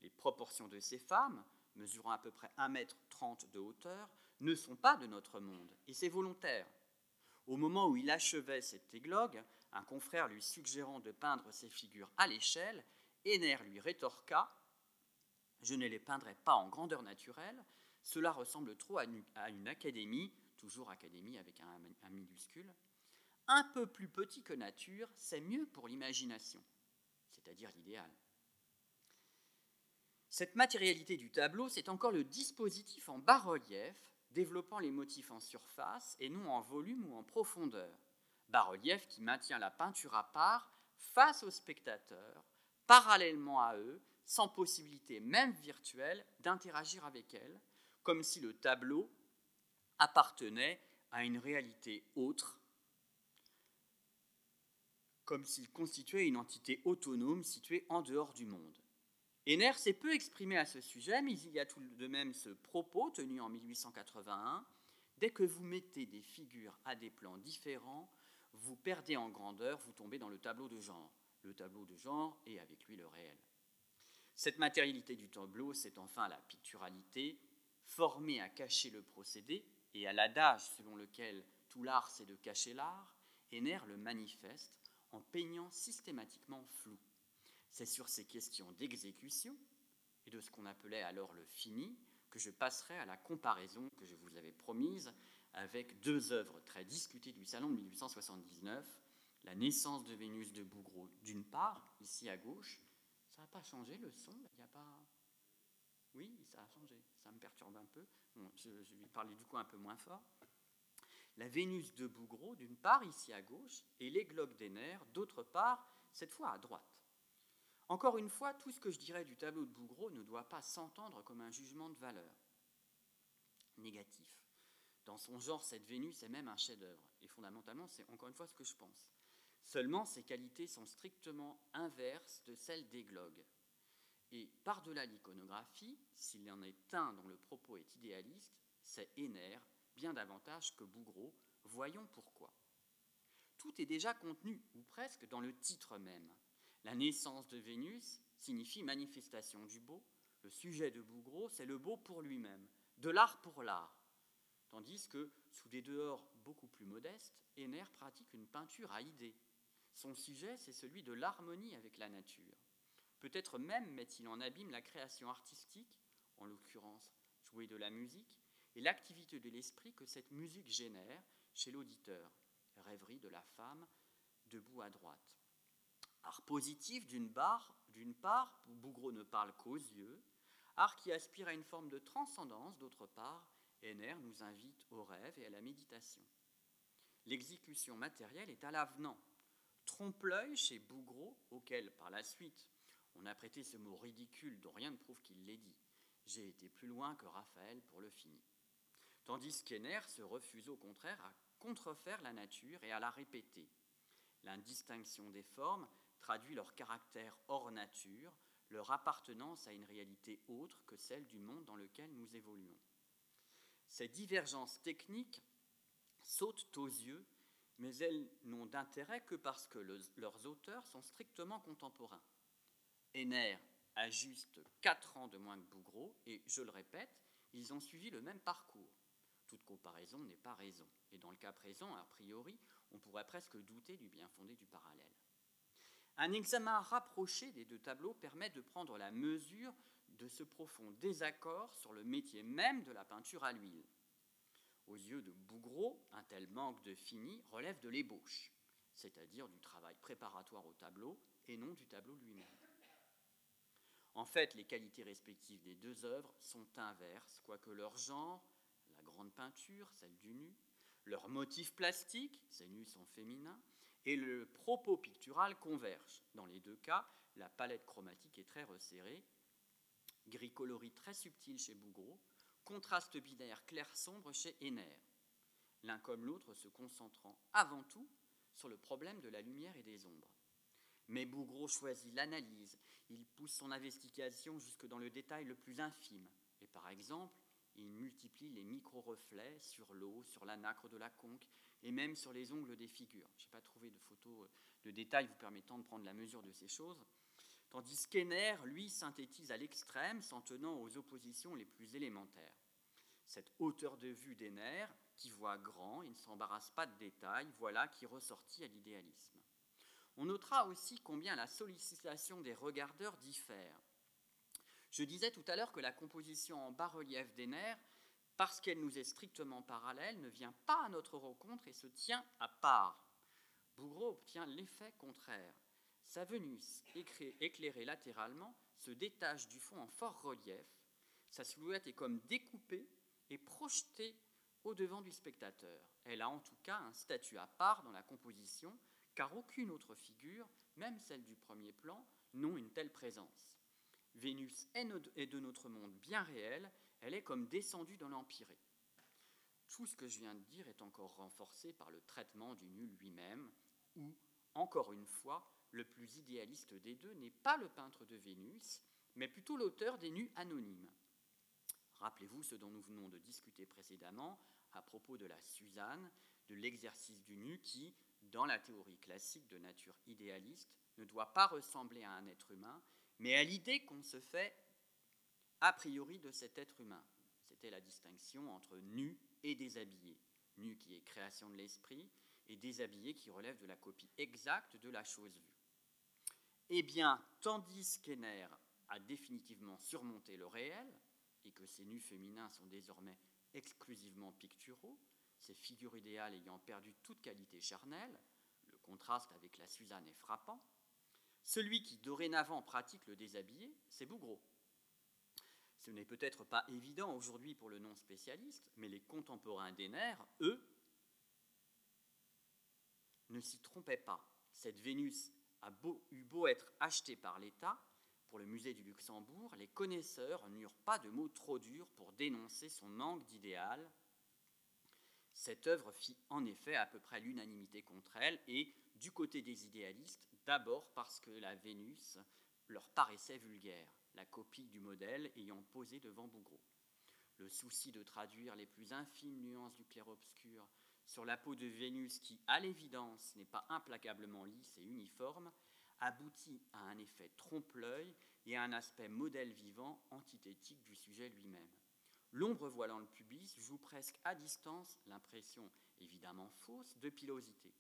Speaker 2: Les proportions de ces femmes, mesurant à peu près 1,30 m de hauteur, ne sont pas de notre monde, et c'est volontaire. Au moment où il achevait cet églogue, un confrère lui suggérant de peindre ces figures à l'échelle, Éner lui rétorqua Je ne les peindrai pas en grandeur naturelle, cela ressemble trop à une, académie, toujours académie avec un, un minuscule. Un peu plus petit que nature, c'est mieux pour l'imagination, c'est-à-dire l'idéal. Cette matérialité du tableau, c'est encore le dispositif en bas-relief développant les motifs en surface et non en volume ou en profondeur. Bas-relief qui maintient la peinture à part face aux spectateurs, parallèlement à eux, sans possibilité même virtuelle d'interagir avec elle, comme si le tableau appartenait à une réalité autre, comme s'il constituait une entité autonome située en dehors du monde. Enner s'est peu exprimé à ce sujet, mais il y a tout de même ce propos tenu en 1881 Dès que vous mettez des figures à des plans différents, vous perdez en grandeur, vous tombez dans le tableau de genre. Le tableau de genre et avec lui le réel. Cette matérialité du tableau, c'est enfin la picturalité, formée à cacher le procédé et à l'adage selon lequel tout l'art c'est de cacher l'art, Enner le manifeste en peignant systématiquement flou. C'est sur ces questions d'exécution et de ce qu'on appelait alors le fini que je passerai à la comparaison que je vous avais promise avec deux œuvres très discutées du Salon de 1879, La naissance de Vénus de Bougreau d'une part, ici à gauche. Ça n'a pas changé le son Il n'y a pas... Oui, ça a changé. Ça me perturbe un peu. je, je, vais parler du coup un peu moins fort. La Vénus de Bougreau d'une part, ici à gauche, et l'églogue des nerfs d'autre part, cette fois à droite. Encore une fois, tout ce que je dirais du tableau de Bougreau ne doit pas s'entendre comme un jugement de valeur négatif. Dans son genre, cette Vénus est même un chef-d'œuvre, et fondamentalement, c'est encore une fois ce que je pense. Seulement, ses qualités sont strictement inverses de celles d'Eglogue. Et par-delà l'iconographie, s'il en est un dont le propos est idéaliste, c'est Éner, bien davantage que Bougreau. Voyons pourquoi. Tout est déjà contenu, ou presque, dans le titre même. La naissance de Vénus signifie manifestation du beau. Le sujet de Bougreau, c'est le beau pour lui-même, de l'art pour l'art. Tandis que, sous des dehors beaucoup plus modestes, Henner pratique une peinture à idées. Son sujet, c'est celui de l'harmonie avec la nature. Peut-être même met-il en abîme la création artistique, en l'occurrence jouer de la musique, et l'activité de l'esprit que cette musique génère chez l'auditeur, rêverie de la femme debout à droite. Art positif d'une part, Bougreau ne parle qu'aux yeux, art qui aspire à une forme de transcendance d'autre part, Henner nous invite au rêve et à la méditation. L'exécution matérielle est à l'avenant. Trompe-l'œil chez Bougreau, auquel par la suite on a prêté ce mot ridicule dont rien ne prouve qu'il l'ait dit. J'ai été plus loin que Raphaël pour le fini. Tandis qu'Henner se refuse au contraire à contrefaire la nature et à la répéter. L'indistinction des formes traduit leur caractère hors nature, leur appartenance à une réalité autre que celle du monde dans lequel nous évoluons. Ces divergences techniques sautent aux yeux, mais elles n'ont d'intérêt que parce que leurs auteurs sont strictement contemporains. Henner a juste 4 ans de moins que Bougreau, et je le répète, ils ont suivi le même parcours. Toute comparaison n'est pas raison, et dans le cas présent, a priori, on pourrait presque douter du bien fondé du parallèle. Un examen rapproché des deux tableaux permet de prendre la mesure de ce profond désaccord sur le métier même de la peinture à l'huile. Aux yeux de Bougreau, un tel manque de fini relève de l'ébauche, c'est-à-dire du travail préparatoire au tableau et non du tableau lui-même. En fait, les qualités respectives des deux œuvres sont inverses, quoique leur genre, la grande peinture, celle du nu, leur motif plastique, ces nus sont féminins, et le propos pictural convergent. Dans les deux cas, la palette chromatique est très resserrée, gris coloris très subtil chez Bougreau, contraste binaire clair-sombre chez Henner, l'un comme l'autre se concentrant avant tout sur le problème de la lumière et des ombres. Mais Bougreau choisit l'analyse, il pousse son investigation jusque dans le détail le plus infime, et par exemple, il multiplie les micro-reflets sur l'eau, sur la nacre de la conque et même sur les ongles des figures. Je n'ai pas trouvé de photos de détails vous permettant de prendre la mesure de ces choses. Tandis qu'Ener, lui, synthétise à l'extrême, s'en tenant aux oppositions les plus élémentaires. Cette hauteur de vue d'Ener, qui voit grand et ne s'embarrasse pas de détails, voilà qui ressortit à l'idéalisme. On notera aussi combien la sollicitation des regardeurs diffère. Je disais tout à l'heure que la composition en bas-relief d'Ener, parce qu'elle nous est strictement parallèle, ne vient pas à notre rencontre et se tient à part. Bougreau obtient l'effet contraire. Sa Vénus, éclairée latéralement, se détache du fond en fort relief. Sa silhouette est comme découpée et projetée au devant du spectateur. Elle a en tout cas un statut à part dans la composition, car aucune autre figure, même celle du premier plan, n'ont une telle présence. Vénus est de notre monde bien réel, elle est comme descendue dans l'empyrée. Tout ce que je viens de dire est encore renforcé par le traitement du nul lui-même, où, encore une fois, le plus idéaliste des deux n'est pas le peintre de Vénus, mais plutôt l'auteur des nus anonymes. Rappelez-vous ce dont nous venons de discuter précédemment à propos de la Suzanne, de l'exercice du nu qui, dans la théorie classique de nature idéaliste, ne doit pas ressembler à un être humain, mais à l'idée qu'on se fait a priori de cet être humain. C'était la distinction entre nu et déshabillé. Nu qui est création de l'esprit et déshabillé qui relève de la copie exacte de la chose vue. Eh bien, tandis qu'Ener a définitivement surmonté le réel et que ces nus féminins sont désormais exclusivement picturaux, ces figures idéales ayant perdu toute qualité charnelle, le contraste avec la Suzanne est frappant, celui qui dorénavant pratique le déshabillé, c'est Bougreau. Ce n'est peut-être pas évident aujourd'hui pour le non-spécialiste, mais les contemporains d'Ener, eux, ne s'y trompaient pas. Cette Vénus a eu beau être achetée par l'État pour le musée du Luxembourg, les connaisseurs n'eurent pas de mots trop durs pour dénoncer son manque d'idéal. Cette œuvre fit en effet à peu près l'unanimité contre elle, et du côté des idéalistes, D'abord parce que la Vénus leur paraissait vulgaire, la copie du modèle ayant posé devant Bougreau. Le souci de traduire les plus infimes nuances du clair-obscur sur la peau de Vénus, qui, à l'évidence, n'est pas implacablement lisse et uniforme, aboutit à un effet trompe-l'œil et à un aspect modèle vivant antithétique du sujet lui-même. L'ombre voilant le pubis joue presque à distance l'impression, évidemment fausse, de pilosité.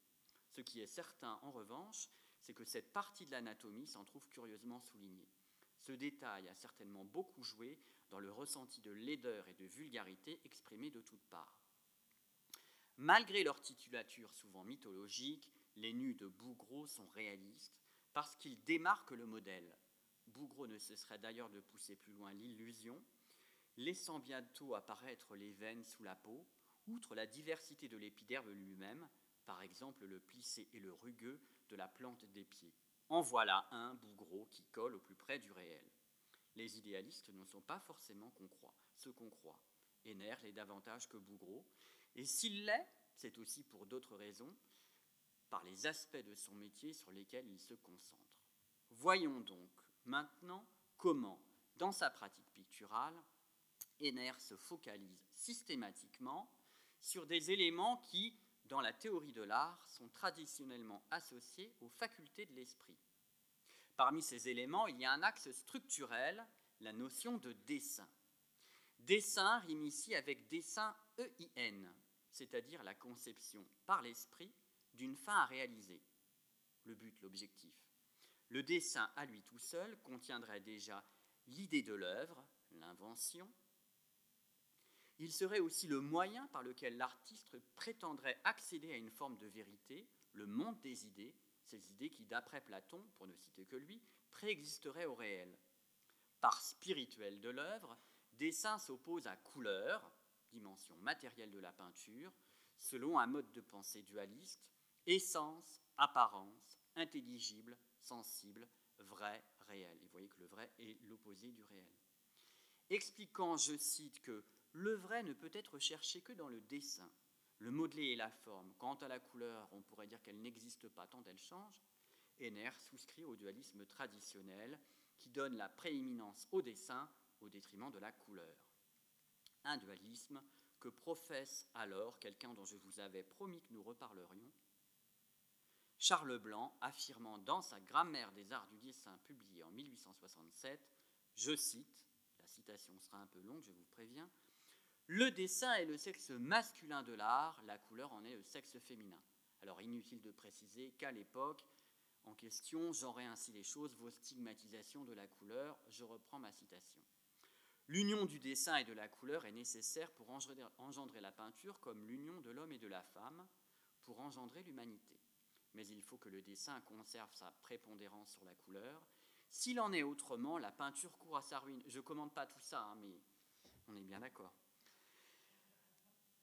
Speaker 2: Ce qui est certain, en revanche, c'est que cette partie de l'anatomie s'en trouve curieusement soulignée. Ce détail a certainement beaucoup joué dans le ressenti de laideur et de vulgarité exprimé de toutes parts. Malgré leur titulature souvent mythologique, les nus de Bougreau sont réalistes parce qu'ils démarquent le modèle. Bougreau ne cesserait d'ailleurs de pousser plus loin l'illusion, laissant bientôt apparaître les veines sous la peau, outre la diversité de l'épiderme lui-même, par exemple le plissé et le rugueux de la plante des pieds. En voilà un bougreau qui colle au plus près du réel. Les idéalistes ne sont pas forcément qu'on croit, ce qu'on croit. Ener l'est davantage que Bougreau, et s'il l'est, c'est aussi pour d'autres raisons, par les aspects de son métier sur lesquels il se concentre. Voyons donc maintenant comment, dans sa pratique picturale, Ener se focalise systématiquement sur des éléments qui, dans la théorie de l'art, sont traditionnellement associés aux facultés de l'esprit. Parmi ces éléments, il y a un axe structurel, la notion de dessin. Dessin rime ici avec dessin EIN, c'est-à-dire la conception par l'esprit d'une fin à réaliser. Le but, l'objectif. Le dessin à lui tout seul contiendrait déjà l'idée de l'œuvre, l'invention, il serait aussi le moyen par lequel l'artiste prétendrait accéder à une forme de vérité, le monde des idées, ces idées qui, d'après Platon, pour ne citer que lui, préexisteraient au réel. Par spirituel de l'œuvre, dessin s'oppose à couleur, dimension matérielle de la peinture, selon un mode de pensée dualiste, essence, apparence, intelligible, sensible, vrai, réel. Et vous voyez que le vrai est l'opposé du réel. Expliquant, je cite, que le vrai ne peut être cherché que dans le dessin, le modelé et la forme. Quant à la couleur, on pourrait dire qu'elle n'existe pas tant elle change. Henner souscrit au dualisme traditionnel qui donne la prééminence au dessin au détriment de la couleur. un dualisme que professe alors quelqu'un dont je vous avais promis que nous reparlerions, Charles Blanc affirmant dans sa Grammaire des arts du dessin publiée en 1867, je cite, la citation sera un peu longue, je vous préviens, le dessin est le sexe masculin de l'art, la couleur en est le sexe féminin. Alors inutile de préciser qu'à l'époque en question, j'aurais ainsi les choses, vos stigmatisations de la couleur, je reprends ma citation. L'union du dessin et de la couleur est nécessaire pour engendrer la peinture comme l'union de l'homme et de la femme pour engendrer l'humanité. Mais il faut que le dessin conserve sa prépondérance sur la couleur. S'il en est autrement, la peinture court à sa ruine. Je ne commande pas tout ça, hein, mais on est bien d'accord.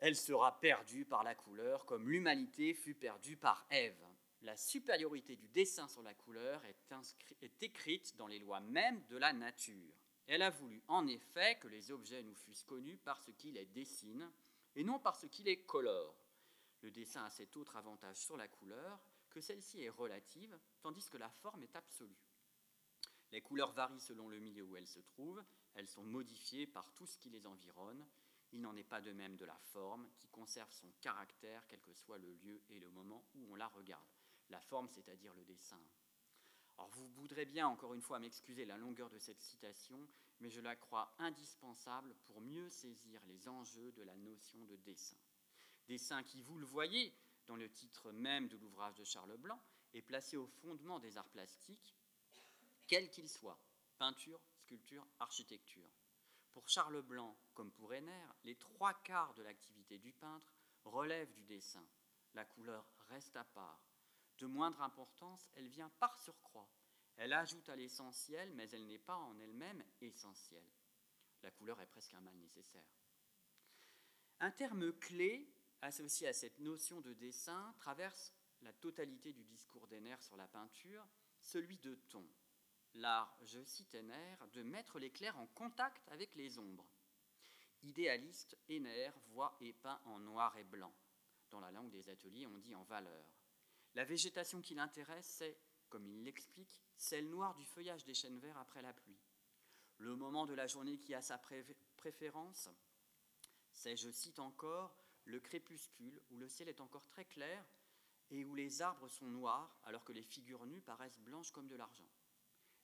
Speaker 2: Elle sera perdue par la couleur comme l'humanité fut perdue par Ève. La supériorité du dessin sur la couleur est, écrite dans les lois mêmes de la nature. Elle a voulu en effet que les objets nous fussent connus par ce qui les dessine et non par ce qui les colore. Le dessin a cet autre avantage sur la couleur que celle-ci est relative, tandis que la forme est absolue. Les couleurs varient selon le milieu où elles se trouvent, elles sont modifiées par tout ce qui les environne. Il n'en est pas de même de la forme, qui conserve son caractère quel que soit le lieu et le moment où on la regarde. La forme, c'est-à-dire le dessin. Alors vous voudrez bien, encore une fois, m'excuser la longueur de cette citation, mais je la crois indispensable pour mieux saisir les enjeux de la notion de dessin. Dessin qui, vous le voyez dans le titre même de l'ouvrage de Charles Blanc, est placé au fondement des arts plastiques, quels qu'ils soient, peinture, sculpture, architecture. Pour Charles Blanc, comme pour Henner, les trois quarts de l'activité du peintre relèvent du dessin. La couleur reste à part, de moindre importance, elle vient par surcroît. Elle ajoute à l'essentiel, mais elle n'est pas en elle-même essentielle. La couleur est presque un mal nécessaire. Un terme clé associé à cette notion de dessin traverse la totalité du discours d'Henner sur la peinture, celui de ton. L'art, je cite Henner, de mettre l'éclair en contact avec les ombres. Idéaliste, Henner voit et peint en noir et blanc. Dans la langue des ateliers, on dit en valeur. La végétation qui l'intéresse, c'est, comme il l'explique, celle noire du feuillage des chênes verts après la pluie. Le moment de la journée qui a sa préférence, c'est, je cite encore, le crépuscule où le ciel est encore très clair et où les arbres sont noirs alors que les figures nues paraissent blanches comme de l'argent.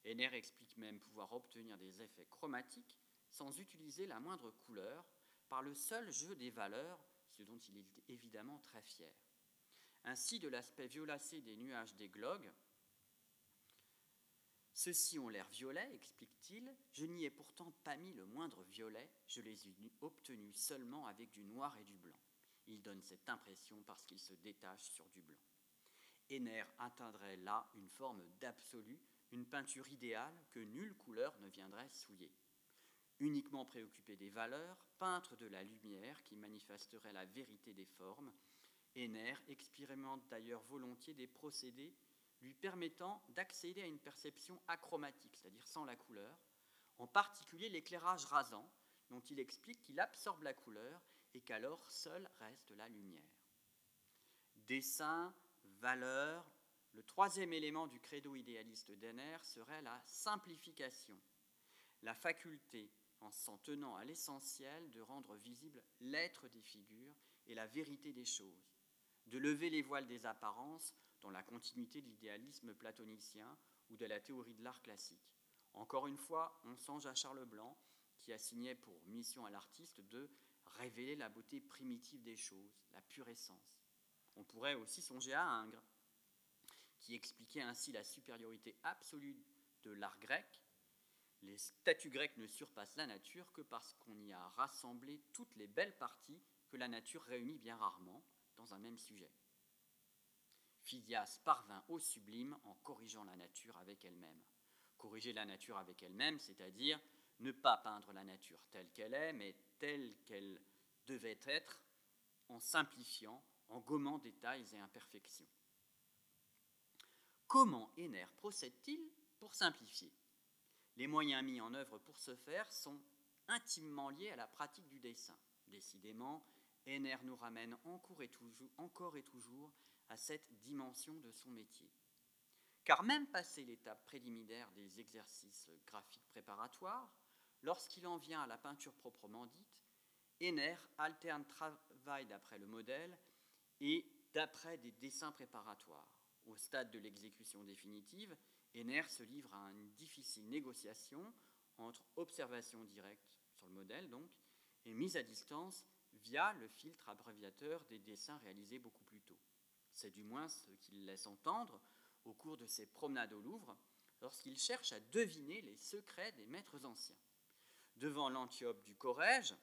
Speaker 2: Henner explique même pouvoir obtenir des effets chromatiques sans utiliser la moindre couleur par le seul jeu des valeurs, ce dont il est évidemment très fier. Ainsi, de l'aspect violacé des nuages des glogues, Ceux-ci ont l'air violets, explique-t-il, je n'y ai pourtant pas mis le moindre violet, je les ai obtenus seulement avec du noir et du blanc. Il donne cette impression parce qu'il se détache sur du blanc. Henner atteindrait là une forme d'absolu, une peinture idéale que nulle couleur ne viendrait souiller. Uniquement préoccupé des valeurs, peintre de la lumière qui manifesterait la vérité des formes, Henner expérimente d'ailleurs volontiers des procédés lui permettant d'accéder à une perception achromatique, c'est-à-dire sans la couleur, en particulier l'éclairage rasant, dont il explique qu'il absorbe la couleur et qu'alors seule reste la lumière. Dessin, valeur, le troisième élément du credo idéaliste d'Henner serait la simplification, la faculté, en s'en tenant à l'essentiel, de rendre visible l'être des figures et la vérité des choses de lever les voiles des apparences dans la continuité de l'idéalisme platonicien ou de la théorie de l'art classique. Encore une fois, on songe à Charles Blanc, qui assignait pour mission à l'artiste de révéler la beauté primitive des choses, la pure essence. On pourrait aussi songer à Ingres, qui expliquait ainsi la supériorité absolue de l'art grec. Les statues grecques ne surpassent la nature que parce qu'on y a rassemblé toutes les belles parties que la nature réunit bien rarement, dans un même sujet. Phidias parvint au sublime en corrigeant la nature avec elle-même. Corriger la nature avec elle-même, c'est-à-dire ne pas peindre la nature telle qu'elle est, mais telle qu'elle devait être, en simplifiant, en gommant détails et imperfections. Comment Henner procède-t-il pour simplifier? Les moyens mis en œuvre pour ce faire sont intimement liés à la pratique du dessin. Décidément, Henner nous ramène encore et, toujours, à cette dimension de son métier. Car même passé l'étape préliminaire des exercices graphiques préparatoires, lorsqu'il en vient à la peinture proprement dite, Henner alterne travail d'après le modèle et d'après des dessins préparatoires. Au stade de l'exécution définitive, Henner se livre à une difficile négociation entre observation directe sur le modèle donc et mise à distance via le filtre abréviateur des dessins réalisés beaucoup plus tôt. C'est du moins ce qu'il laisse entendre au cours de ses promenades au Louvre lorsqu'il cherche à deviner les secrets des maîtres anciens. Devant l'Antiope du Corrège,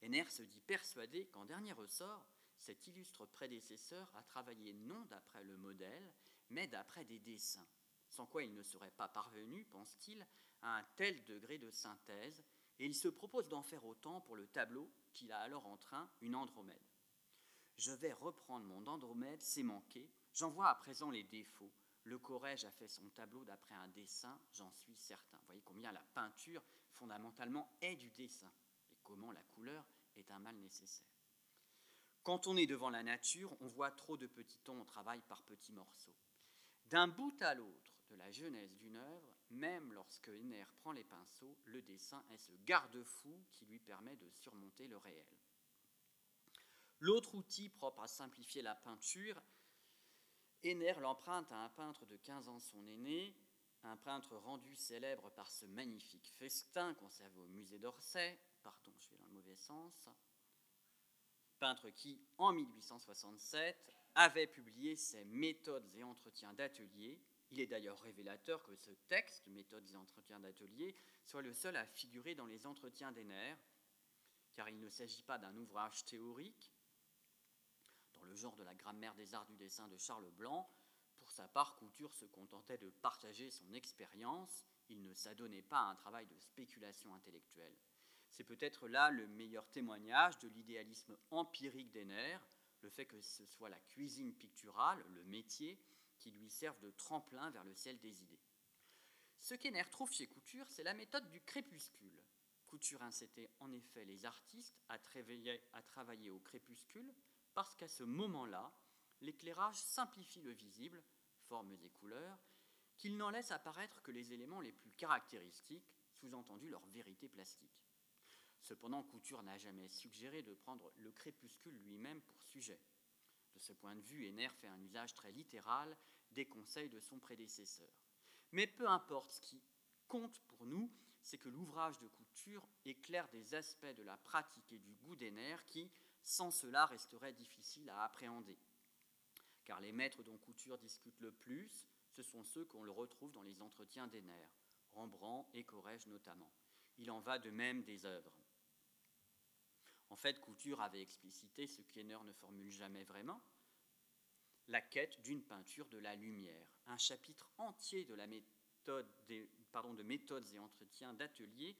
Speaker 2: Henner se dit persuadé qu'en dernier ressort, cet illustre prédécesseur a travaillé non d'après le modèle, mais d'après des dessins, sans quoi il ne serait pas parvenu, pense-t-il, à un tel degré de synthèse, et il se propose d'en faire autant pour le tableau qu'il a alors en train, une Andromède. Je vais reprendre mon Andromède, c'est manqué, j'en vois à présent les défauts. Le Corrège a fait son tableau d'après un dessin, j'en suis certain. Vous voyez combien la peinture, fondamentalement, est du dessin, et comment la couleur est un mal nécessaire. Quand on est devant la nature, on voit trop de petits tons, on travaille par petits morceaux. D'un bout à l'autre de la jeunesse d'une œuvre, même lorsque Henner prend les pinceaux, le dessin est ce garde-fou qui lui permet de surmonter le réel. L'autre outil propre à simplifier la peinture, Henner l'emprunte à un peintre de 15 ans son aîné, un peintre rendu célèbre par ce magnifique festin conservé au musée d'Orsay, pardon, je vais dans le mauvais sens, peintre qui, en 1867, avait publié ses méthodes et entretiens d'atelier. Il est d'ailleurs révélateur que ce texte, Méthodes et entretiens d'atelier, soit le seul à figurer dans les entretiens nerfs, car il ne s'agit pas d'un ouvrage théorique, dans le genre de la grammaire des arts du dessin de Charles Blanc. Pour sa part, Couture se contentait de partager son expérience, il ne s'adonnait pas à un travail de spéculation intellectuelle. C'est peut-être là le meilleur témoignage de l'idéalisme empirique d'Henner, le fait que ce soit la cuisine picturale, le métier, qui lui serve de tremplin vers le ciel des idées. Ce qu'Henner trouve chez Couture, c'est la méthode du crépuscule. Couture incitait en effet les artistes à travailler, à travailler au crépuscule parce qu'à ce moment-là, l'éclairage simplifie le visible, formes et couleurs, qu'il n'en laisse apparaître que les éléments les plus caractéristiques, sous-entendu leur vérité plastique. Cependant, Couture n'a jamais suggéré de prendre le crépuscule lui-même pour sujet. De ce point de vue, Henner fait un usage très littéral des conseils de son prédécesseur. Mais peu importe, ce qui compte pour nous, c'est que l'ouvrage de Couture éclaire des aspects de la pratique et du goût d'Henner qui, sans cela, resteraient difficiles à appréhender. Car les maîtres dont Couture discute le plus, ce sont ceux qu'on le retrouve dans les entretiens d'Henner, Rembrandt et Corrège notamment. Il en va de même des œuvres. En fait, Couture avait explicité ce qu'Henner ne formule jamais vraiment, la quête d'une peinture de la lumière. Un chapitre entier de méthodes et entretiens d'atelier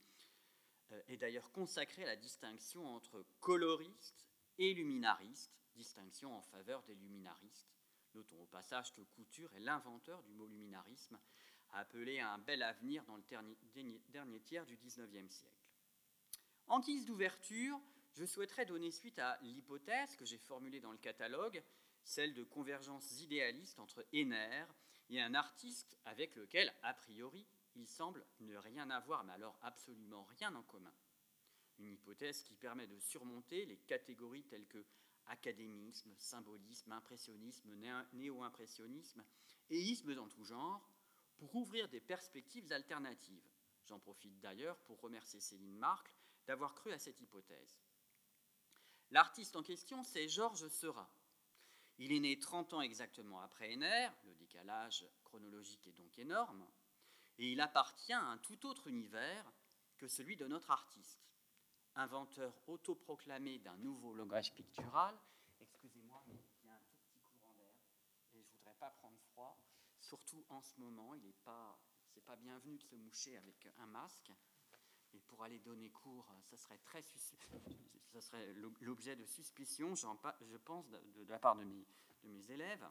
Speaker 2: euh, est d'ailleurs consacré à la distinction entre coloriste et luminariste, distinction en faveur des luminaristes. Notons au passage que Couture est l'inventeur du mot luminarisme, appelé à un bel avenir dans le dernier tiers du XIXe siècle. En guise d'ouverture, je souhaiterais donner suite à l'hypothèse que j'ai formulée dans le catalogue, celle de convergence idéaliste entre Henner et un artiste avec lequel, a priori, il semble ne rien avoir, mais alors absolument rien en commun. Une hypothèse qui permet de surmonter les catégories telles que académisme, symbolisme, impressionnisme, néo-impressionnisme et ismes dans tout genre, pour ouvrir des perspectives alternatives. J'en profite d'ailleurs pour remercier Céline Marcle d'avoir cru à cette hypothèse. L'artiste en question, c'est Georges Seurat. Il est né 30 ans exactement après Henner, le décalage chronologique est donc énorme, et il appartient à un tout autre univers que celui de notre artiste. Inventeur autoproclamé d'un nouveau langage pictural, excusez-moi, mais il y a un tout petit courant d'air et je ne voudrais pas prendre froid, surtout en ce moment, il n'est pas, pas bienvenu de se moucher avec un masque. Et pour aller donner cours, ça serait très ça serait l'objet de suspicion, je pense, de, la part de mes, élèves.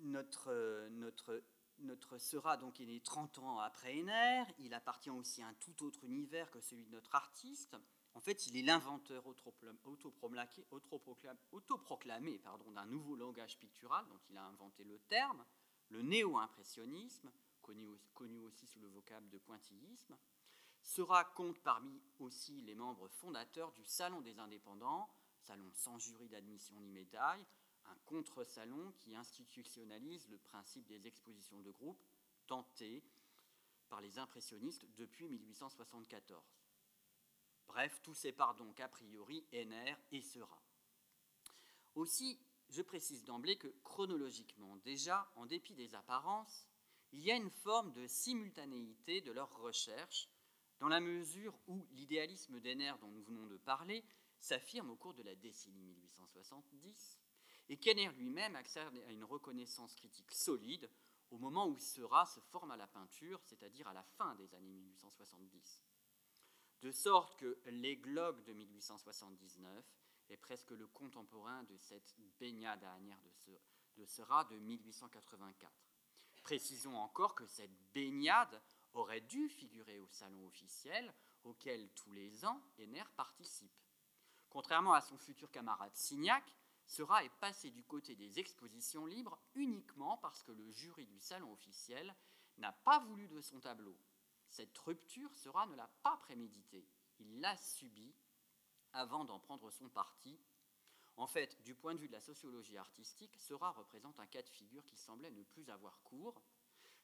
Speaker 2: Notre, notre, notre Sera donc est né 30 ans après Henner, il appartient aussi à un tout autre univers que celui de notre artiste. En fait, il est l'inventeur autoproclamé, autoproclamé d'un nouveau langage pictural, dont il a inventé le terme, le néo-impressionnisme, connu, aussi sous le vocable de pointillisme. Sera compte parmi aussi les membres fondateurs du Salon des indépendants, salon sans jury d'admission ni médaille, un contre-salon qui institutionnalise le principe des expositions de groupe tentées par les impressionnistes depuis 1874. Bref, tout sépare donc a priori NR et Sera. Aussi, je précise d'emblée que chronologiquement, déjà, en dépit des apparences, il y a une forme de simultanéité de leurs recherches, dans la mesure où l'idéalisme d'Enner dont nous venons de parler s'affirme au cours de la décennie 1870, et qu'Enner lui-même accède à une reconnaissance critique solide au moment où Seurat se forme à la peinture, c'est-à-dire à la fin des années 1870. De sorte que l'églogue de 1879 est presque le contemporain de cette baignade à Agnières de Seurat de 1884. Précisons encore que cette baignade aurait dû figurer au salon officiel auquel tous les ans Enner participe. Contrairement à son futur camarade Signac, Seurat est passé du côté des expositions libres uniquement parce que le jury du salon officiel n'a pas voulu de son tableau. Cette rupture, Seurat ne l'a pas préméditée, il l'a subie avant d'en prendre son parti. En fait, du point de vue de la sociologie artistique, Seurat représente un cas de figure qui semblait ne plus avoir cours,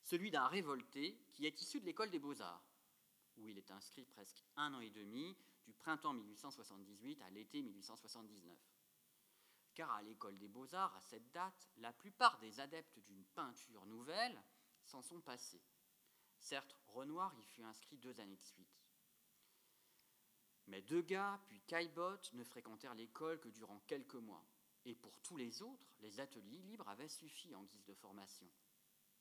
Speaker 2: celui d'un révolté qui est issu de l'école des beaux-arts, où il est inscrit presque un an et demi, du printemps 1878 à l'été 1879 car à l'école des beaux-arts, à cette date, la plupart des adeptes d'une peinture nouvelle s'en sont passés. Certes, Renoir y fut inscrit deux années de suite. Mais Degas puis Caillebotte ne fréquentèrent l'école que durant quelques mois, et pour tous les autres, les ateliers libres avaient suffi en guise de formation.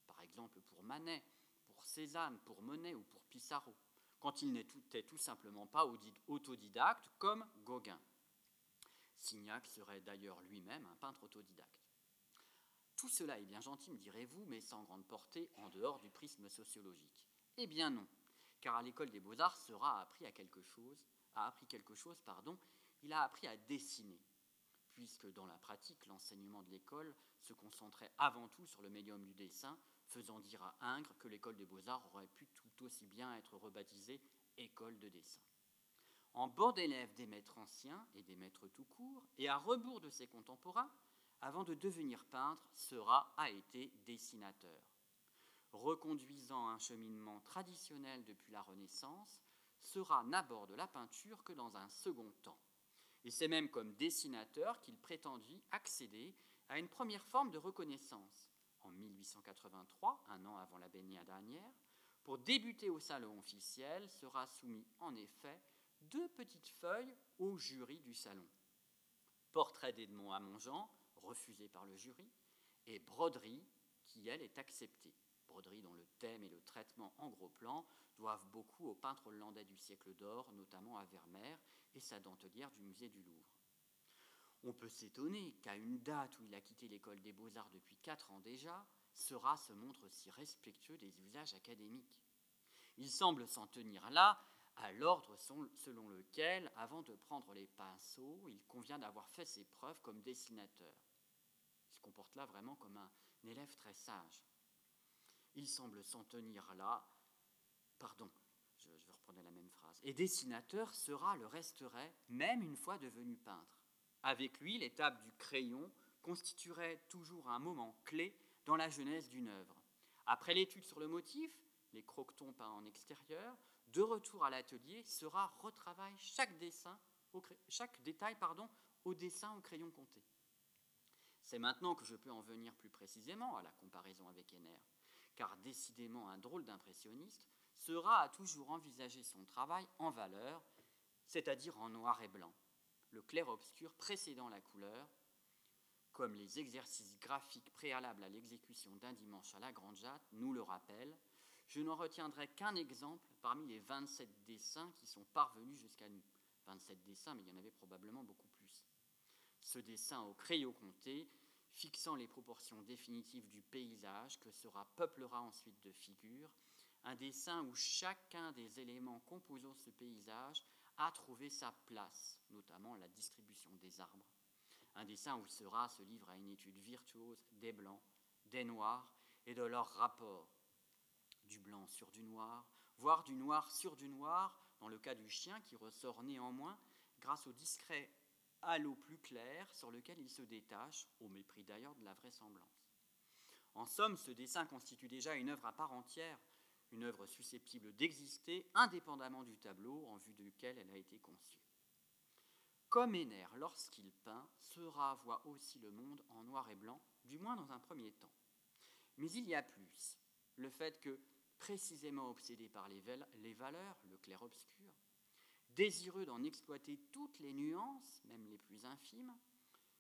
Speaker 2: Par exemple pour Manet, pour Cézanne, pour Monet ou pour Pissarro, quand ils n'étaient tout simplement pas autodidactes comme Gauguin. Signac serait d'ailleurs lui-même un peintre autodidacte. Tout cela est bien gentil, me direz-vous, mais sans grande portée en dehors du prisme sociologique. Eh bien non, car à l'école des beaux-arts, Sera appris à quelque chose, a appris quelque chose, pardon, il a appris à dessiner, puisque dans la pratique, l'enseignement de l'école se concentrait avant tout sur le médium du dessin, faisant dire à Ingres que l'école des beaux-arts aurait pu tout aussi bien être rebaptisée école de dessin en bord d'élèves des maîtres anciens et des maîtres tout court, et à rebours de ses contemporains, avant de devenir peintre, Seurat a été dessinateur. Reconduisant un cheminement traditionnel depuis la Renaissance, Seurat n'aborde la peinture que dans un second temps. Et c'est même comme dessinateur qu'il prétendit accéder à une première forme de reconnaissance. En 1883, un an avant la baignade dernière, pour débuter au salon officiel, sera soumis en effet deux petites feuilles au jury du salon. Portrait d'Edmond Amonjean, refusé par le jury, et broderie, qui elle est acceptée. Broderie dont le thème et le traitement en gros plan doivent beaucoup au peintre hollandais du siècle d'or, notamment à Vermeer et sa dentelière du musée du Louvre. On peut s'étonner qu'à une date où il a quitté l'école des beaux-arts depuis quatre ans déjà, Seurat se montre si respectueux des usages académiques. Il semble s'en tenir là à l'ordre selon lequel, avant de prendre les pinceaux, il convient d'avoir fait ses preuves comme dessinateur. Il se comporte là vraiment comme un élève très sage. Il semble s'en tenir là, pardon, je, je la même phrase, et dessinateur sera le resterait, même une fois devenu peintre. Avec lui, l'étape du crayon constituerait toujours un moment clé dans la genèse d'une œuvre. Après l'étude sur le motif, les croquetons peints en extérieur, de retour à l'atelier, sera retravaille chaque, dessin, chaque détail pardon, au dessin au crayon compté. C'est maintenant que je peux en venir plus précisément à la comparaison avec Henner, car décidément un drôle d'impressionniste sera à toujours envisager son travail en valeur, c'est-à-dire en noir et blanc, le clair-obscur précédant la couleur, comme les exercices graphiques préalables à l'exécution d'un dimanche à la Grande Jatte nous le rappellent, je n'en retiendrai qu'un exemple parmi les 27 dessins qui sont parvenus jusqu'à nous. 27 dessins, mais il y en avait probablement beaucoup plus. Ce dessin au crayon compté, fixant les proportions définitives du paysage que sera peuplera ensuite de figures, un dessin où chacun des éléments composant ce paysage a trouvé sa place, notamment la distribution des arbres. Un dessin où Sera se livre à une étude virtuose des blancs, des noirs et de leur rapport du blanc sur du noir, voir du noir sur du noir, dans le cas du chien qui ressort néanmoins grâce au discret halo plus clair sur lequel il se détache, au mépris d'ailleurs de la vraisemblance. En somme, ce dessin constitue déjà une œuvre à part entière, une œuvre susceptible d'exister indépendamment du tableau en vue duquel elle a été conçue. Comme Henner, lorsqu'il peint, Seurat voit aussi le monde en noir et blanc, du moins dans un premier temps. Mais il y a plus, le fait que, précisément obsédé par les, valeurs, le clair-obscur, désireux d'en exploiter toutes les nuances, même les plus infimes,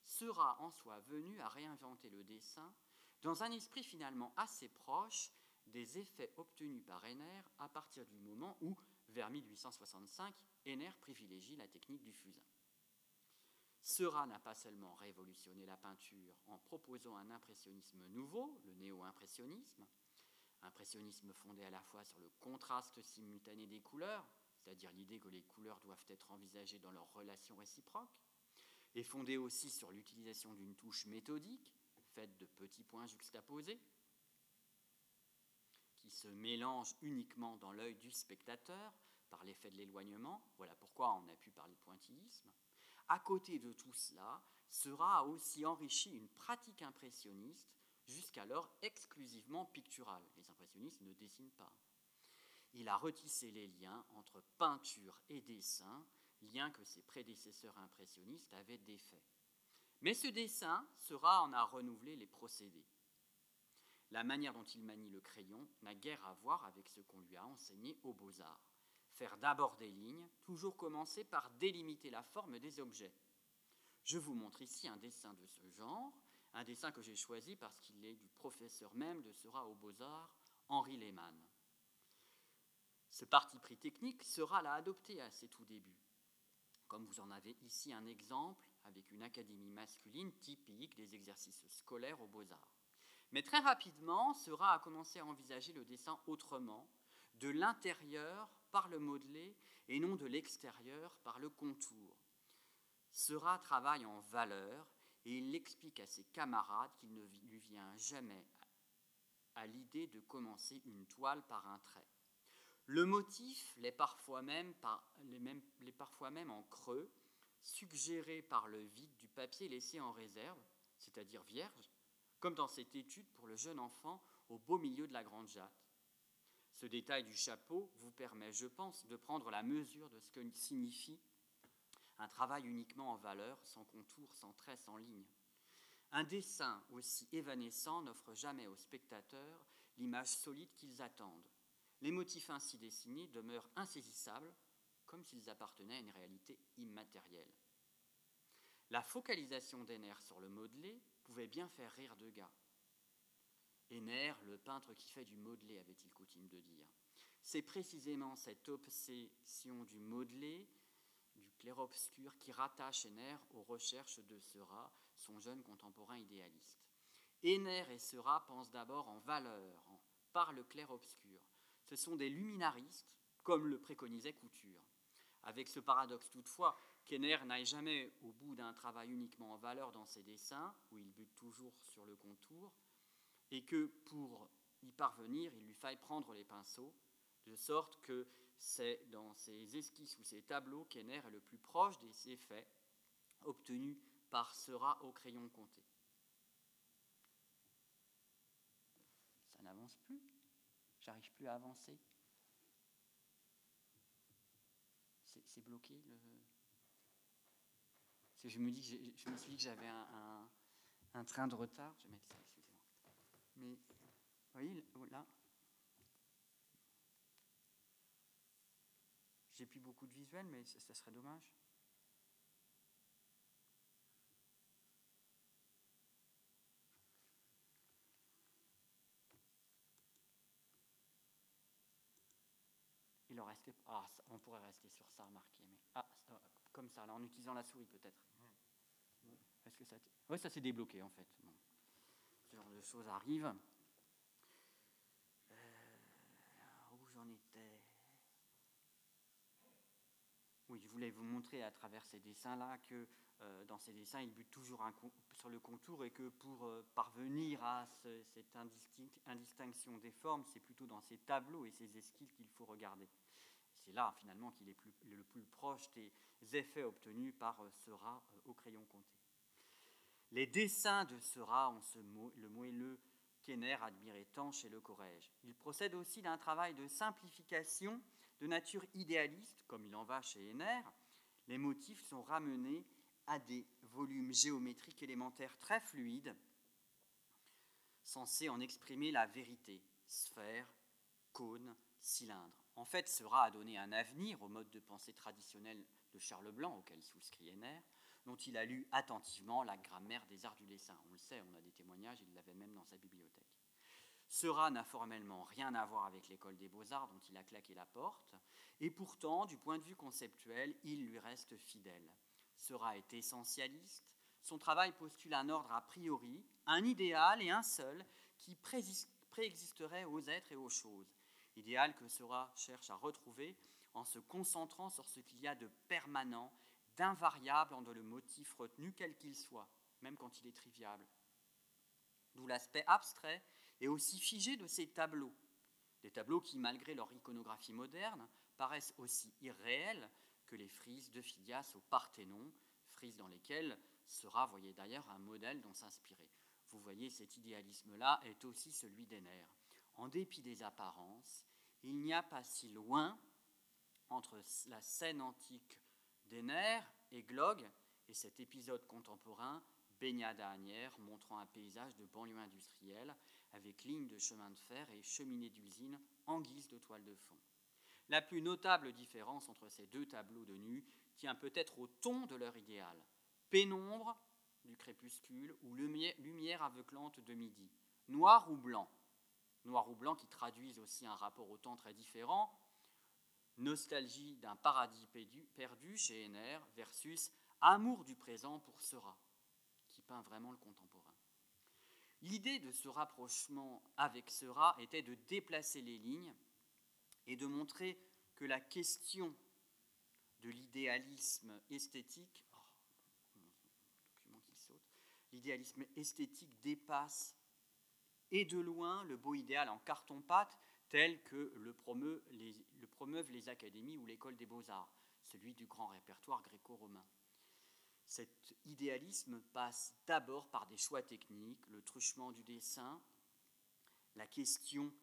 Speaker 2: sera en soi venu à réinventer le dessin dans un esprit finalement assez proche des effets obtenus par Henner à partir du moment où, vers 1865, Henner privilégie la technique du fusain. Seurat n'a pas seulement révolutionné la peinture en proposant un impressionnisme nouveau, le néo-impressionnisme, impressionnisme fondé à la fois sur le contraste simultané des couleurs, c'est-à-dire l'idée que les couleurs doivent être envisagées dans leur relation réciproque, et fondé aussi sur l'utilisation d'une touche méthodique, faite de petits points juxtaposés, qui se mélangent uniquement dans l'œil du spectateur par l'effet de l'éloignement. Voilà pourquoi on a pu parler de pointillisme. À côté de tout cela, sera aussi enrichi une pratique impressionniste jusqu'alors exclusivement picturale. Les impressionnistes ne dessinent pas. Il a retissé les liens entre peinture et dessin, liens que ses prédécesseurs impressionnistes avaient défaits. Mais ce dessin sera en a renouvelé les procédés. La manière dont il manie le crayon n'a guère à voir avec ce qu'on lui a enseigné aux beaux-arts. Faire d'abord des lignes, toujours commencer par délimiter la forme des objets. Je vous montre ici un dessin de ce genre, un dessin que j'ai choisi parce qu'il est du professeur même de Sera aux Beaux-Arts, Henri Lehmann. Ce parti pris technique sera là adopté à ses tout débuts. Comme vous en avez ici un exemple avec une académie masculine typique des exercices scolaires aux beaux-arts. Mais très rapidement, Sera a commencé à envisager le dessin autrement, de l'intérieur par le modelé et non de l'extérieur par le contour. Sera travaille en valeur et il explique à ses camarades qu'il ne lui vient jamais à l'idée de commencer une toile par un trait. Le motif l'est parfois même, en creux, suggéré par le vide du papier laissé en réserve, c'est-à-dire vierge, comme dans cette étude pour le jeune enfant au beau milieu de la grande jatte. Ce détail du chapeau vous permet, je pense, de prendre la mesure de ce que signifie un travail uniquement en valeur, sans contour, sans trait, sans ligne. Un dessin aussi évanescent n'offre jamais aux spectateurs l'image solide qu'ils attendent. Les motifs ainsi dessinés demeurent insaisissables, comme s'ils appartenaient à une réalité immatérielle. La focalisation d'Enner sur le modelé pouvait bien faire rire Degas. Enner, le peintre qui fait du modelé, avait-il coutume de dire. C'est précisément cette obsession du modelé, du clair-obscur, qui rattache Enner aux recherches de Seurat, son jeune contemporain idéaliste. Enner et Seurat pensent d'abord en valeur, par le clair-obscur. Ce sont des luminaristes, comme le préconisait Couture. Avec ce paradoxe toutefois qu'Enner n'aille jamais au bout d'un travail uniquement en valeur dans ses dessins, où il bute toujours sur le contour, et que pour y parvenir, il lui faille prendre les pinceaux, de sorte que c'est dans ses esquisses ou ses tableaux qu'Enner est le plus proche des effets obtenus par Seurat au crayon compté. Ça n'avance plus J'arrive plus à avancer C'est bloqué le... Je me, dis me suis dit que j'avais un, train de retard. Je vais mettre ça, excusez-moi. Mais, vous voyez, là, j'ai plus beaucoup de visuels, mais ça serait dommage. Ah, on pourrait rester sur ça, remarquez. Mais, ah, comme ça, là, en utilisant la souris peut-être. Est-ce que ça. Oui, ça s'est débloqué en fait. Ce genre de choses arrivent. Euh, où j'en étais? Oui, je voulais vous montrer à travers ces dessins-là que euh, dans ces dessins, il bute toujours sur le contour et que pour euh, parvenir à cette indistinction des formes, c'est plutôt dans ces tableaux et ces esquisses qu'il faut regarder. C'est là finalement qu'il est le plus proche des effets obtenus par euh, Seurat au crayon compté. Les dessins de Seurat ont le moelleux qu'Henner admirait tant chez Le Corrège. Il procède aussi d'un travail de simplification de nature idéaliste, comme il en va chez Henner. Les motifs sont ramenés à des volumes géométriques élémentaires très fluides, censés en exprimer la vérité, sphère, cône, cylindre. En fait, Seurat a donné un avenir au mode de pensée traditionnel de Charles Blanc, auquel souscrit Henner, dont il a lu attentivement la grammaire des arts du dessin. On le sait, on a des témoignages, il l'avait même dans sa bibliothèque. Seurat n'a formellement rien à voir avec l'école des beaux-arts dont il a claqué la porte, et pourtant, du point de vue conceptuel, il lui reste fidèle. Seurat est essentialiste, son travail postule un ordre a priori, un idéal et un seul qui préexisterait aux êtres et aux choses, idéal que Seurat cherche à retrouver en se concentrant sur ce qu'il y a de permanent, d'invariable dans le motif retenu quel qu'il soit, même quand il est trivial. D'où l'aspect abstrait et aussi figé de ces tableaux. Des tableaux qui, malgré leur iconographie moderne, paraissent aussi irréels que les frises de Phidias au Parthénon, frises dans lesquelles Sera voyait d'ailleurs un modèle dont s'inspirer. Vous voyez, cet idéalisme-là est aussi celui d'Héner. En dépit des apparences, il n'y a pas si loin entre la scène antique d'Héner et Glog et cet épisode contemporain, baignade à montrant un paysage de banlieue industrielle avec lignes de chemin de fer et cheminées d'usine en guise de toile de fond. La plus notable différence entre ces deux tableaux de nu tient peut-être au ton de leur idéal. Pénombre du crépuscule ou lumière aveuglante de midi. Noir ou blanc. Noir ou blanc qui traduisent aussi un rapport au temps très différent. Nostalgie d'un paradis perdu chez Henner versus amour du présent pour Seurat, qui peint vraiment le contemporain. L'idée de ce rapprochement avec Seurat était de déplacer les lignes et de montrer que la question de l'idéalisme esthétique, oh, l'idéalisme esthétique dépasse et de loin le beau idéal en carton-pâte tel que le, promeuvent les académies ou l'école des beaux-arts, celui du grand répertoire gréco-romain. Cet idéalisme passe d'abord par des choix techniques, le truchement du dessin, la question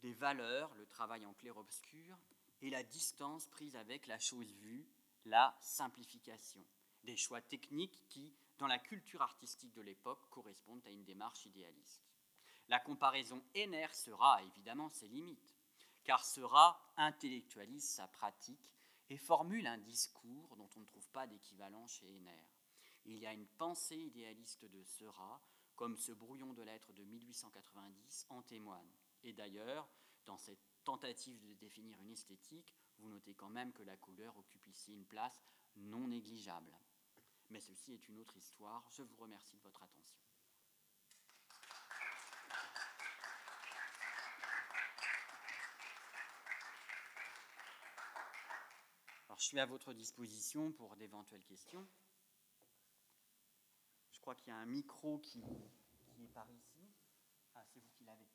Speaker 2: des valeurs, le travail en clair-obscur, et la distance prise avec la chose vue, la simplification. Des choix techniques qui, dans la culture artistique de l'époque, correspondent à une démarche idéaliste. La comparaison Henner sera évidemment ses limites, car sera intellectualise sa pratique et formule un discours dont on ne trouve pas d'équivalent chez Henner. Il y a une pensée idéaliste de Seurat, comme ce brouillon de lettres de 1890 en témoigne. Et d'ailleurs, dans cette tentative de définir une esthétique, vous notez quand même que la couleur occupe ici une place non négligeable. Mais ceci est une autre histoire. Je vous remercie de votre attention. je suis à votre disposition pour d'éventuelles questions. Je crois qu'il y a un micro qui, est par ici. Ah, c'est vous qui l'avez.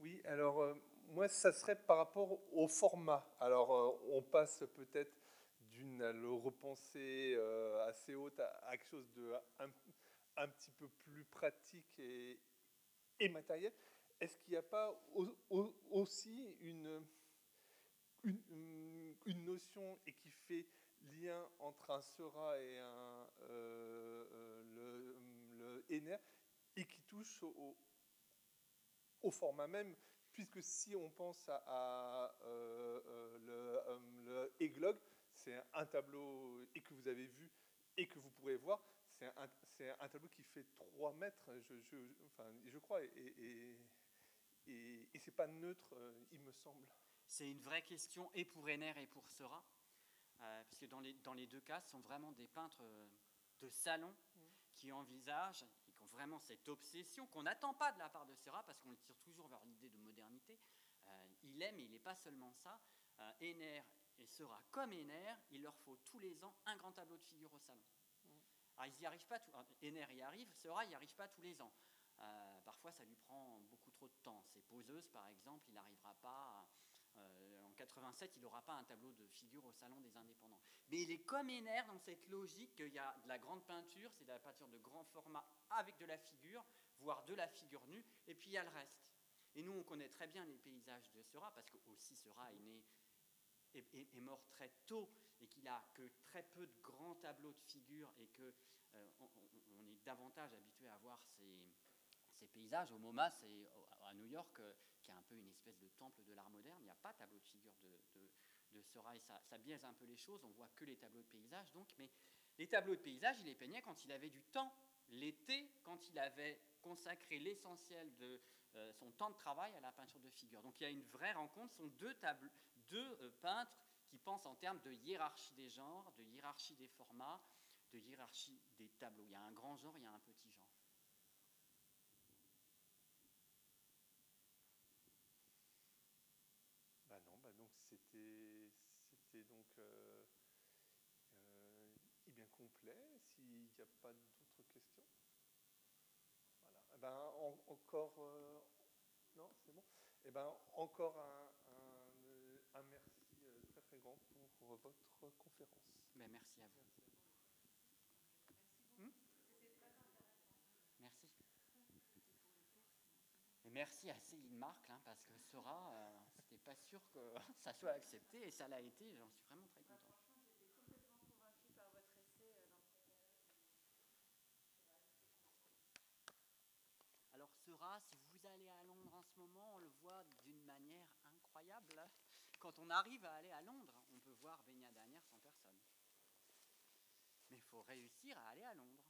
Speaker 3: Oui, alors euh, moi, ça serait par rapport au format. Alors, euh, on passe peut-être d'une le repenser euh, assez haute à, quelque chose de un, petit peu plus pratique et, matériel. Est-ce qu'il n'y a pas aussi une, une, notion et qui fait lien entre un Sera et un, euh, euh, le, le et qui touche au, au, format même puisque si on pense à, le, le Eglog, c'est un tableau et que vous avez vu et que vous pourrez voir. C'est un, tableau qui fait 3 mètres, je, je, enfin, je crois, et, et, et, et c'est pas neutre, euh, il me semble.
Speaker 2: C'est une vraie question, et pour Renner et pour Seurat. euh, parce que dans les, dans les deux cas, ce sont vraiment des peintres euh, de salon qui envisagent et qui ont vraiment cette obsession qu'on n'attend pas de la part de Seurat, parce qu'on le tire toujours vers l'idée de modernité. Euh, il aime, mais il n'est pas seulement ça. Euh, Henner et Seurat, comme Henner, il leur faut tous les ans un grand tableau de figure au salon. Alors, ils y arrivent pas, tout, Henner y arrive, Seurat n'y arrive pas tous les ans. Euh, parfois, ça lui prend beaucoup trop de temps. Ses poseuses, par exemple, il n'arrivera pas. euh, en 87, il n'aura pas un tableau de figure au Salon des Indépendants. Mais il est comme Henner dans cette logique qu'il y a de la grande peinture, c'est de la peinture de grand format avec de la figure, voire de la figure nue, et puis il y a le reste. Et nous, on connaît très bien les paysages de Seurat, parce que aussi Seurat est né est, mort très tôt et qu'il a que très peu de grands tableaux de figure et que euh, on, est davantage habitué à voir ces, paysages. Au MoMA, c'est à New York, euh, qui est un peu une espèce de temple de l'art moderne. Il n'y a pas de tableau de figure de, de, Seurat et ça, biaise un peu les choses. On voit que les tableaux de paysages, donc. Mais les tableaux de paysages, il les peignait quand il avait du temps, l'été, quand il avait consacré l'essentiel de euh, son temps de travail à la peinture de figure. Donc il y a une vraie rencontre. Ce sont deux, tableaux, deux euh, peintres qui pensent en termes de hiérarchie des genres, de hiérarchie des formats, de hiérarchie des tableaux. Il y a un grand genre, il y a un petit genre.
Speaker 3: Bah non, bah donc c'était donc euh, euh, eh bien complet. S'il n'y a pas d'autres questions. Voilà. Eh ben, en- encore. non, c'est bon. Eh ben, encore un, un merci euh, très très grand pour votre conférence.
Speaker 2: Ben, merci à vous.
Speaker 3: Merci.
Speaker 2: Merci. Et merci à Céline Marc, hein, parce que Sora, euh, c'était pas sûr que ça soit accepté, et ça l'a été, j'en suis vraiment très content.
Speaker 4: Franchement, j'étais complètement convaincue par votre essai euh, dans
Speaker 2: Alors Sera, si vous allez à Londres en ce moment, on le voit d'une manière incroyable. Quand on arrive à aller à Londres, on peut voir Beignet dernière sans personne. Mais il faut réussir à aller à Londres.